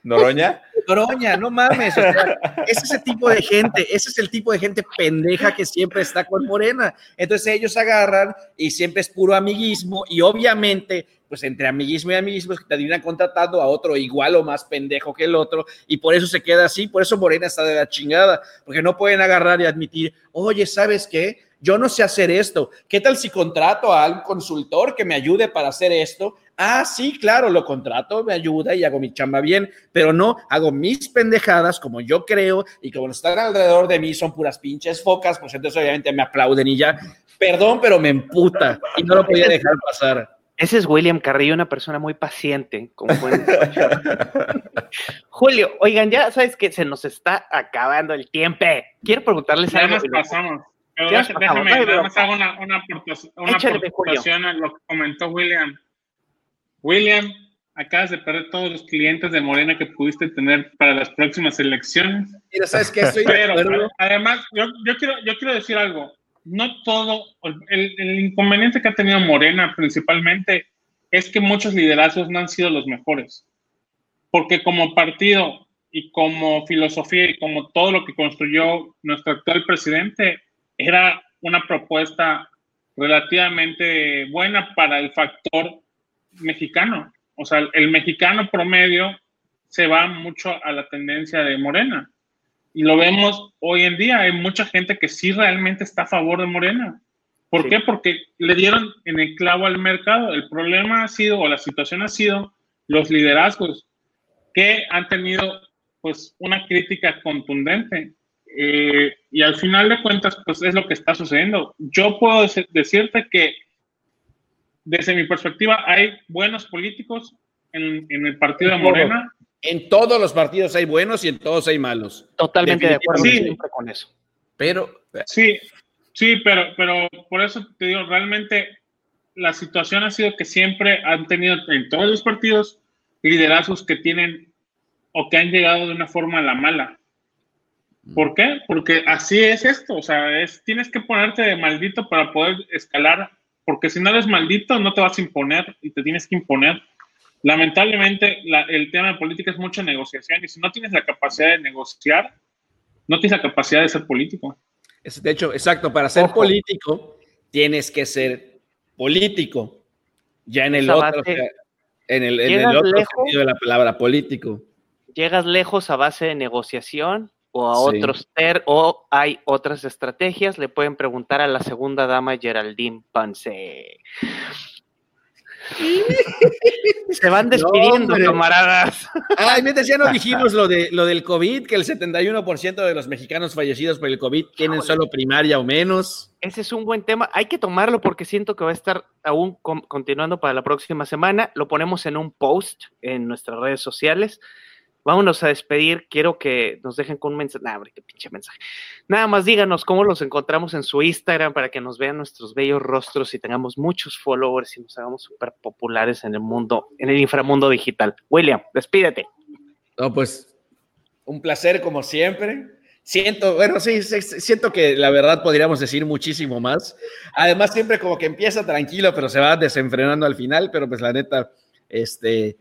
¿Noroña? Noroña, no mames. O sea, es ese tipo de gente, ese es el tipo de gente pendeja que siempre está con Morena. Entonces ellos agarran y siempre es puro amiguismo y obviamente, pues entre amiguismo y amiguismo te terminan contratando a otro igual o más pendejo que el otro y por eso se queda así, por eso Morena está de la chingada, porque no pueden agarrar y admitir, oye, ¿sabes qué? Yo no sé hacer esto. ¿Qué tal si contrato a un consultor que me ayude para hacer esto? Ah, sí, claro, lo contrato, me ayuda y hago mi chamba bien, pero no, hago mis pendejadas como yo creo y como están alrededor de mí son puras pinches focas, pues entonces obviamente me aplauden y ya. Perdón, pero me emputa y no lo podía dejar pasar. Ese es William Carrillo, una persona muy paciente. Julio, oigan, ya sabes que se nos está acabando el tiempo. Quiero preguntarles algo. Ya nos pasamos. Pero déjame, hago una, una, aportación a lo que comentó William. William, acabas de perder todos los clientes de Morena que pudiste tener para las próximas elecciones. Mira, ¿sabes qué? Pero además, yo, quiero, yo quiero decir algo. No todo, el, inconveniente que ha tenido Morena principalmente es que muchos liderazgos no han sido los mejores. Porque como partido y como filosofía y como todo lo que construyó nuestro actual presidente, era una propuesta relativamente buena para el factor mexicano. O sea, el mexicano promedio se va mucho a la tendencia de Morena. Y lo vemos hoy en día. Hay mucha gente que sí realmente está a favor de Morena. ¿Por qué? Porque le dieron en el clavo al mercado. El problema ha sido, o la situación ha sido, los liderazgos que han tenido pues una crítica contundente. Eh, y al final de cuentas, pues es lo que está sucediendo. Yo puedo decirte que desde mi perspectiva, hay buenos políticos en, el partido de Morena. En todos los partidos hay buenos y en todos hay malos. Totalmente de acuerdo siempre con eso. Pero. Sí, sí, pero, pero por eso te digo, realmente la situación ha sido que siempre han tenido en todos los partidos liderazgos que tienen o que han llegado de una forma a la mala. ¿Por qué? Porque así es esto, o sea, es, tienes que ponerte de maldito para poder escalar porque si no eres maldito no te vas a imponer y te tienes que imponer. Lamentablemente el tema de política es mucha negociación y si no tienes la capacidad de negociar, no tienes la capacidad de ser político. Es, de hecho, exacto, para ser político tienes que ser político. Ya en el otro, en el, en el otro sentido de la palabra político. Llegas lejos a base de negociación o a otros ter o hay otras estrategias, le pueden preguntar a la segunda dama Geraldine Pance. Se van despidiendo, camaradas. Ay, mientras ya no dijimos lo, de, lo del COVID, que el 71% de los mexicanos fallecidos por el COVID tienen solo primaria o menos. Ese es un buen tema. Hay que tomarlo porque siento que va a estar aún continuando para la próxima semana. Lo ponemos en un post en nuestras redes sociales. Vámonos a despedir. Quiero que nos dejen con un mensaje. Nah, qué pinche mensaje. Nada más díganos cómo los encontramos en su Instagram para que nos vean nuestros bellos rostros y tengamos muchos followers y nos hagamos súper populares en el mundo, en el inframundo digital. William, despídete. No, pues un placer como siempre. Siento, bueno, sí, siento que la verdad podríamos decir muchísimo más. Además, siempre como que empieza tranquilo, pero se va desenfrenando al final, pero pues la neta, este,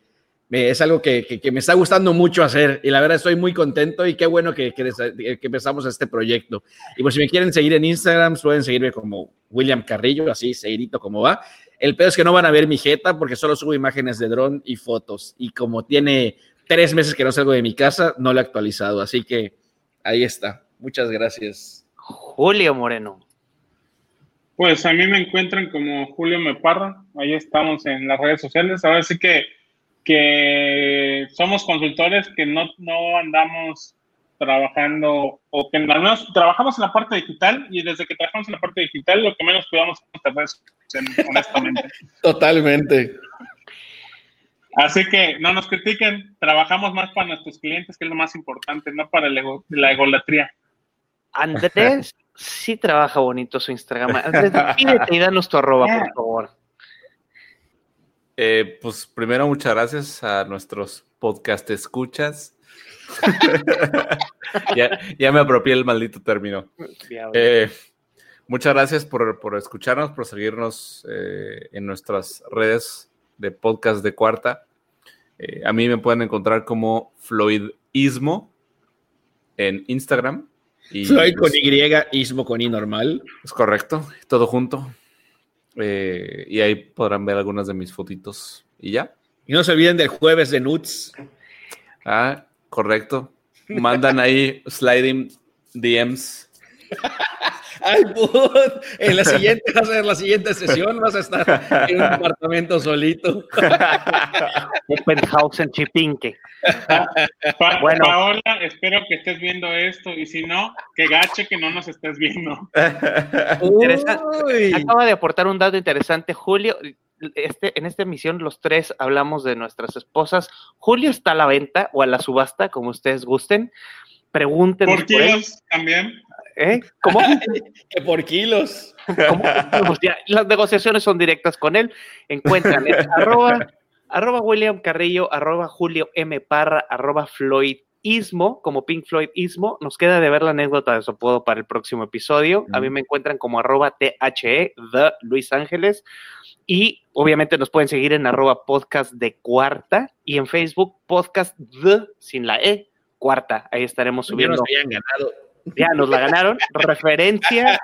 es algo que, me está gustando mucho hacer y la verdad estoy muy contento y qué bueno que, que, empezamos este proyecto. Y pues si me quieren seguir en Instagram, pueden seguirme como William Carrillo, así, seguidito como va. El pedo es que no van a ver mi jeta porque solo subo imágenes de dron y fotos. Y como tiene tres meses que no salgo de mi casa, no lo he actualizado. Así que ahí está. Muchas gracias. Julio Moreno. Pues a mí me encuentran como Julio Meparra. Ahí estamos en las redes sociales. Ahora sí que que somos consultores que no, no andamos trabajando o que al menos trabajamos en la parte digital y desde que trabajamos en la parte digital lo que menos cuidamos es honestamente. Totalmente. Así que no nos critiquen, trabajamos más para nuestros clientes, que es lo más importante, no para la egolatría. Andrés sí trabaja bonito su Instagram. Andrés, pídete y danos tu arroba, por favor. Eh, pues primero, muchas gracias a nuestros podcast escuchas. ya, me apropié el maldito término. Eh, muchas gracias por, escucharnos, por seguirnos eh, en nuestras redes de podcast de cuarta. a mí me pueden encontrar como Floydismo en Instagram. Floyd con Y, Ismo con I normal. Es correcto, todo junto. Eh, y ahí podrán ver algunas de mis fotitos. Y ya. Y no se olviden del jueves de Nuts. Ah, correcto. Mandan ahí sliding DMs. Ay, put, en la siguiente, en la siguiente sesión vas a estar en un apartamento solito. un penthouse en Chipinque. bueno. Paola, espero que estés viendo esto y si no, que gache que no nos estés viendo. Acaba de aportar un dato interesante, Julio. Este, en esta emisión los tres hablamos de nuestras esposas. Julio está a la venta o a la subasta, como ustedes gusten. Pregúntenos. ¿Por kilos también? ¿Eh? ¿Cómo? que por kilos. Pues las negociaciones son directas con él. Encuentran arroba arroba William Carrillo, arroba Julio M. Parra, arroba Floyd Ismo, como Pink Floyd Ismo. Nos queda de ver la anécdota de su apodo para el próximo episodio. A mí me encuentran como arroba THE, The Luis Ángeles. Y obviamente nos pueden seguir en arroba podcast de cuarta y en Facebook podcast The sin la E, cuarta. Ahí estaremos subiendo. ganado ya nos la ganaron. referencia,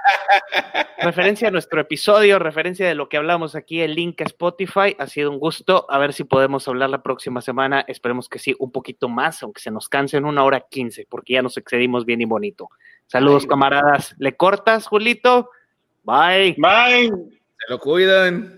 referencia a nuestro episodio, referencia de lo que hablamos aquí, el link a Spotify. Ha sido un gusto. A ver si podemos hablar la próxima semana. Esperemos que sí, un poquito más, aunque se nos canse en una hora quince, porque ya nos excedimos bien y bonito. Saludos, camaradas. ¿Le cortas, Julito? Bye. Bye. Se lo cuidan.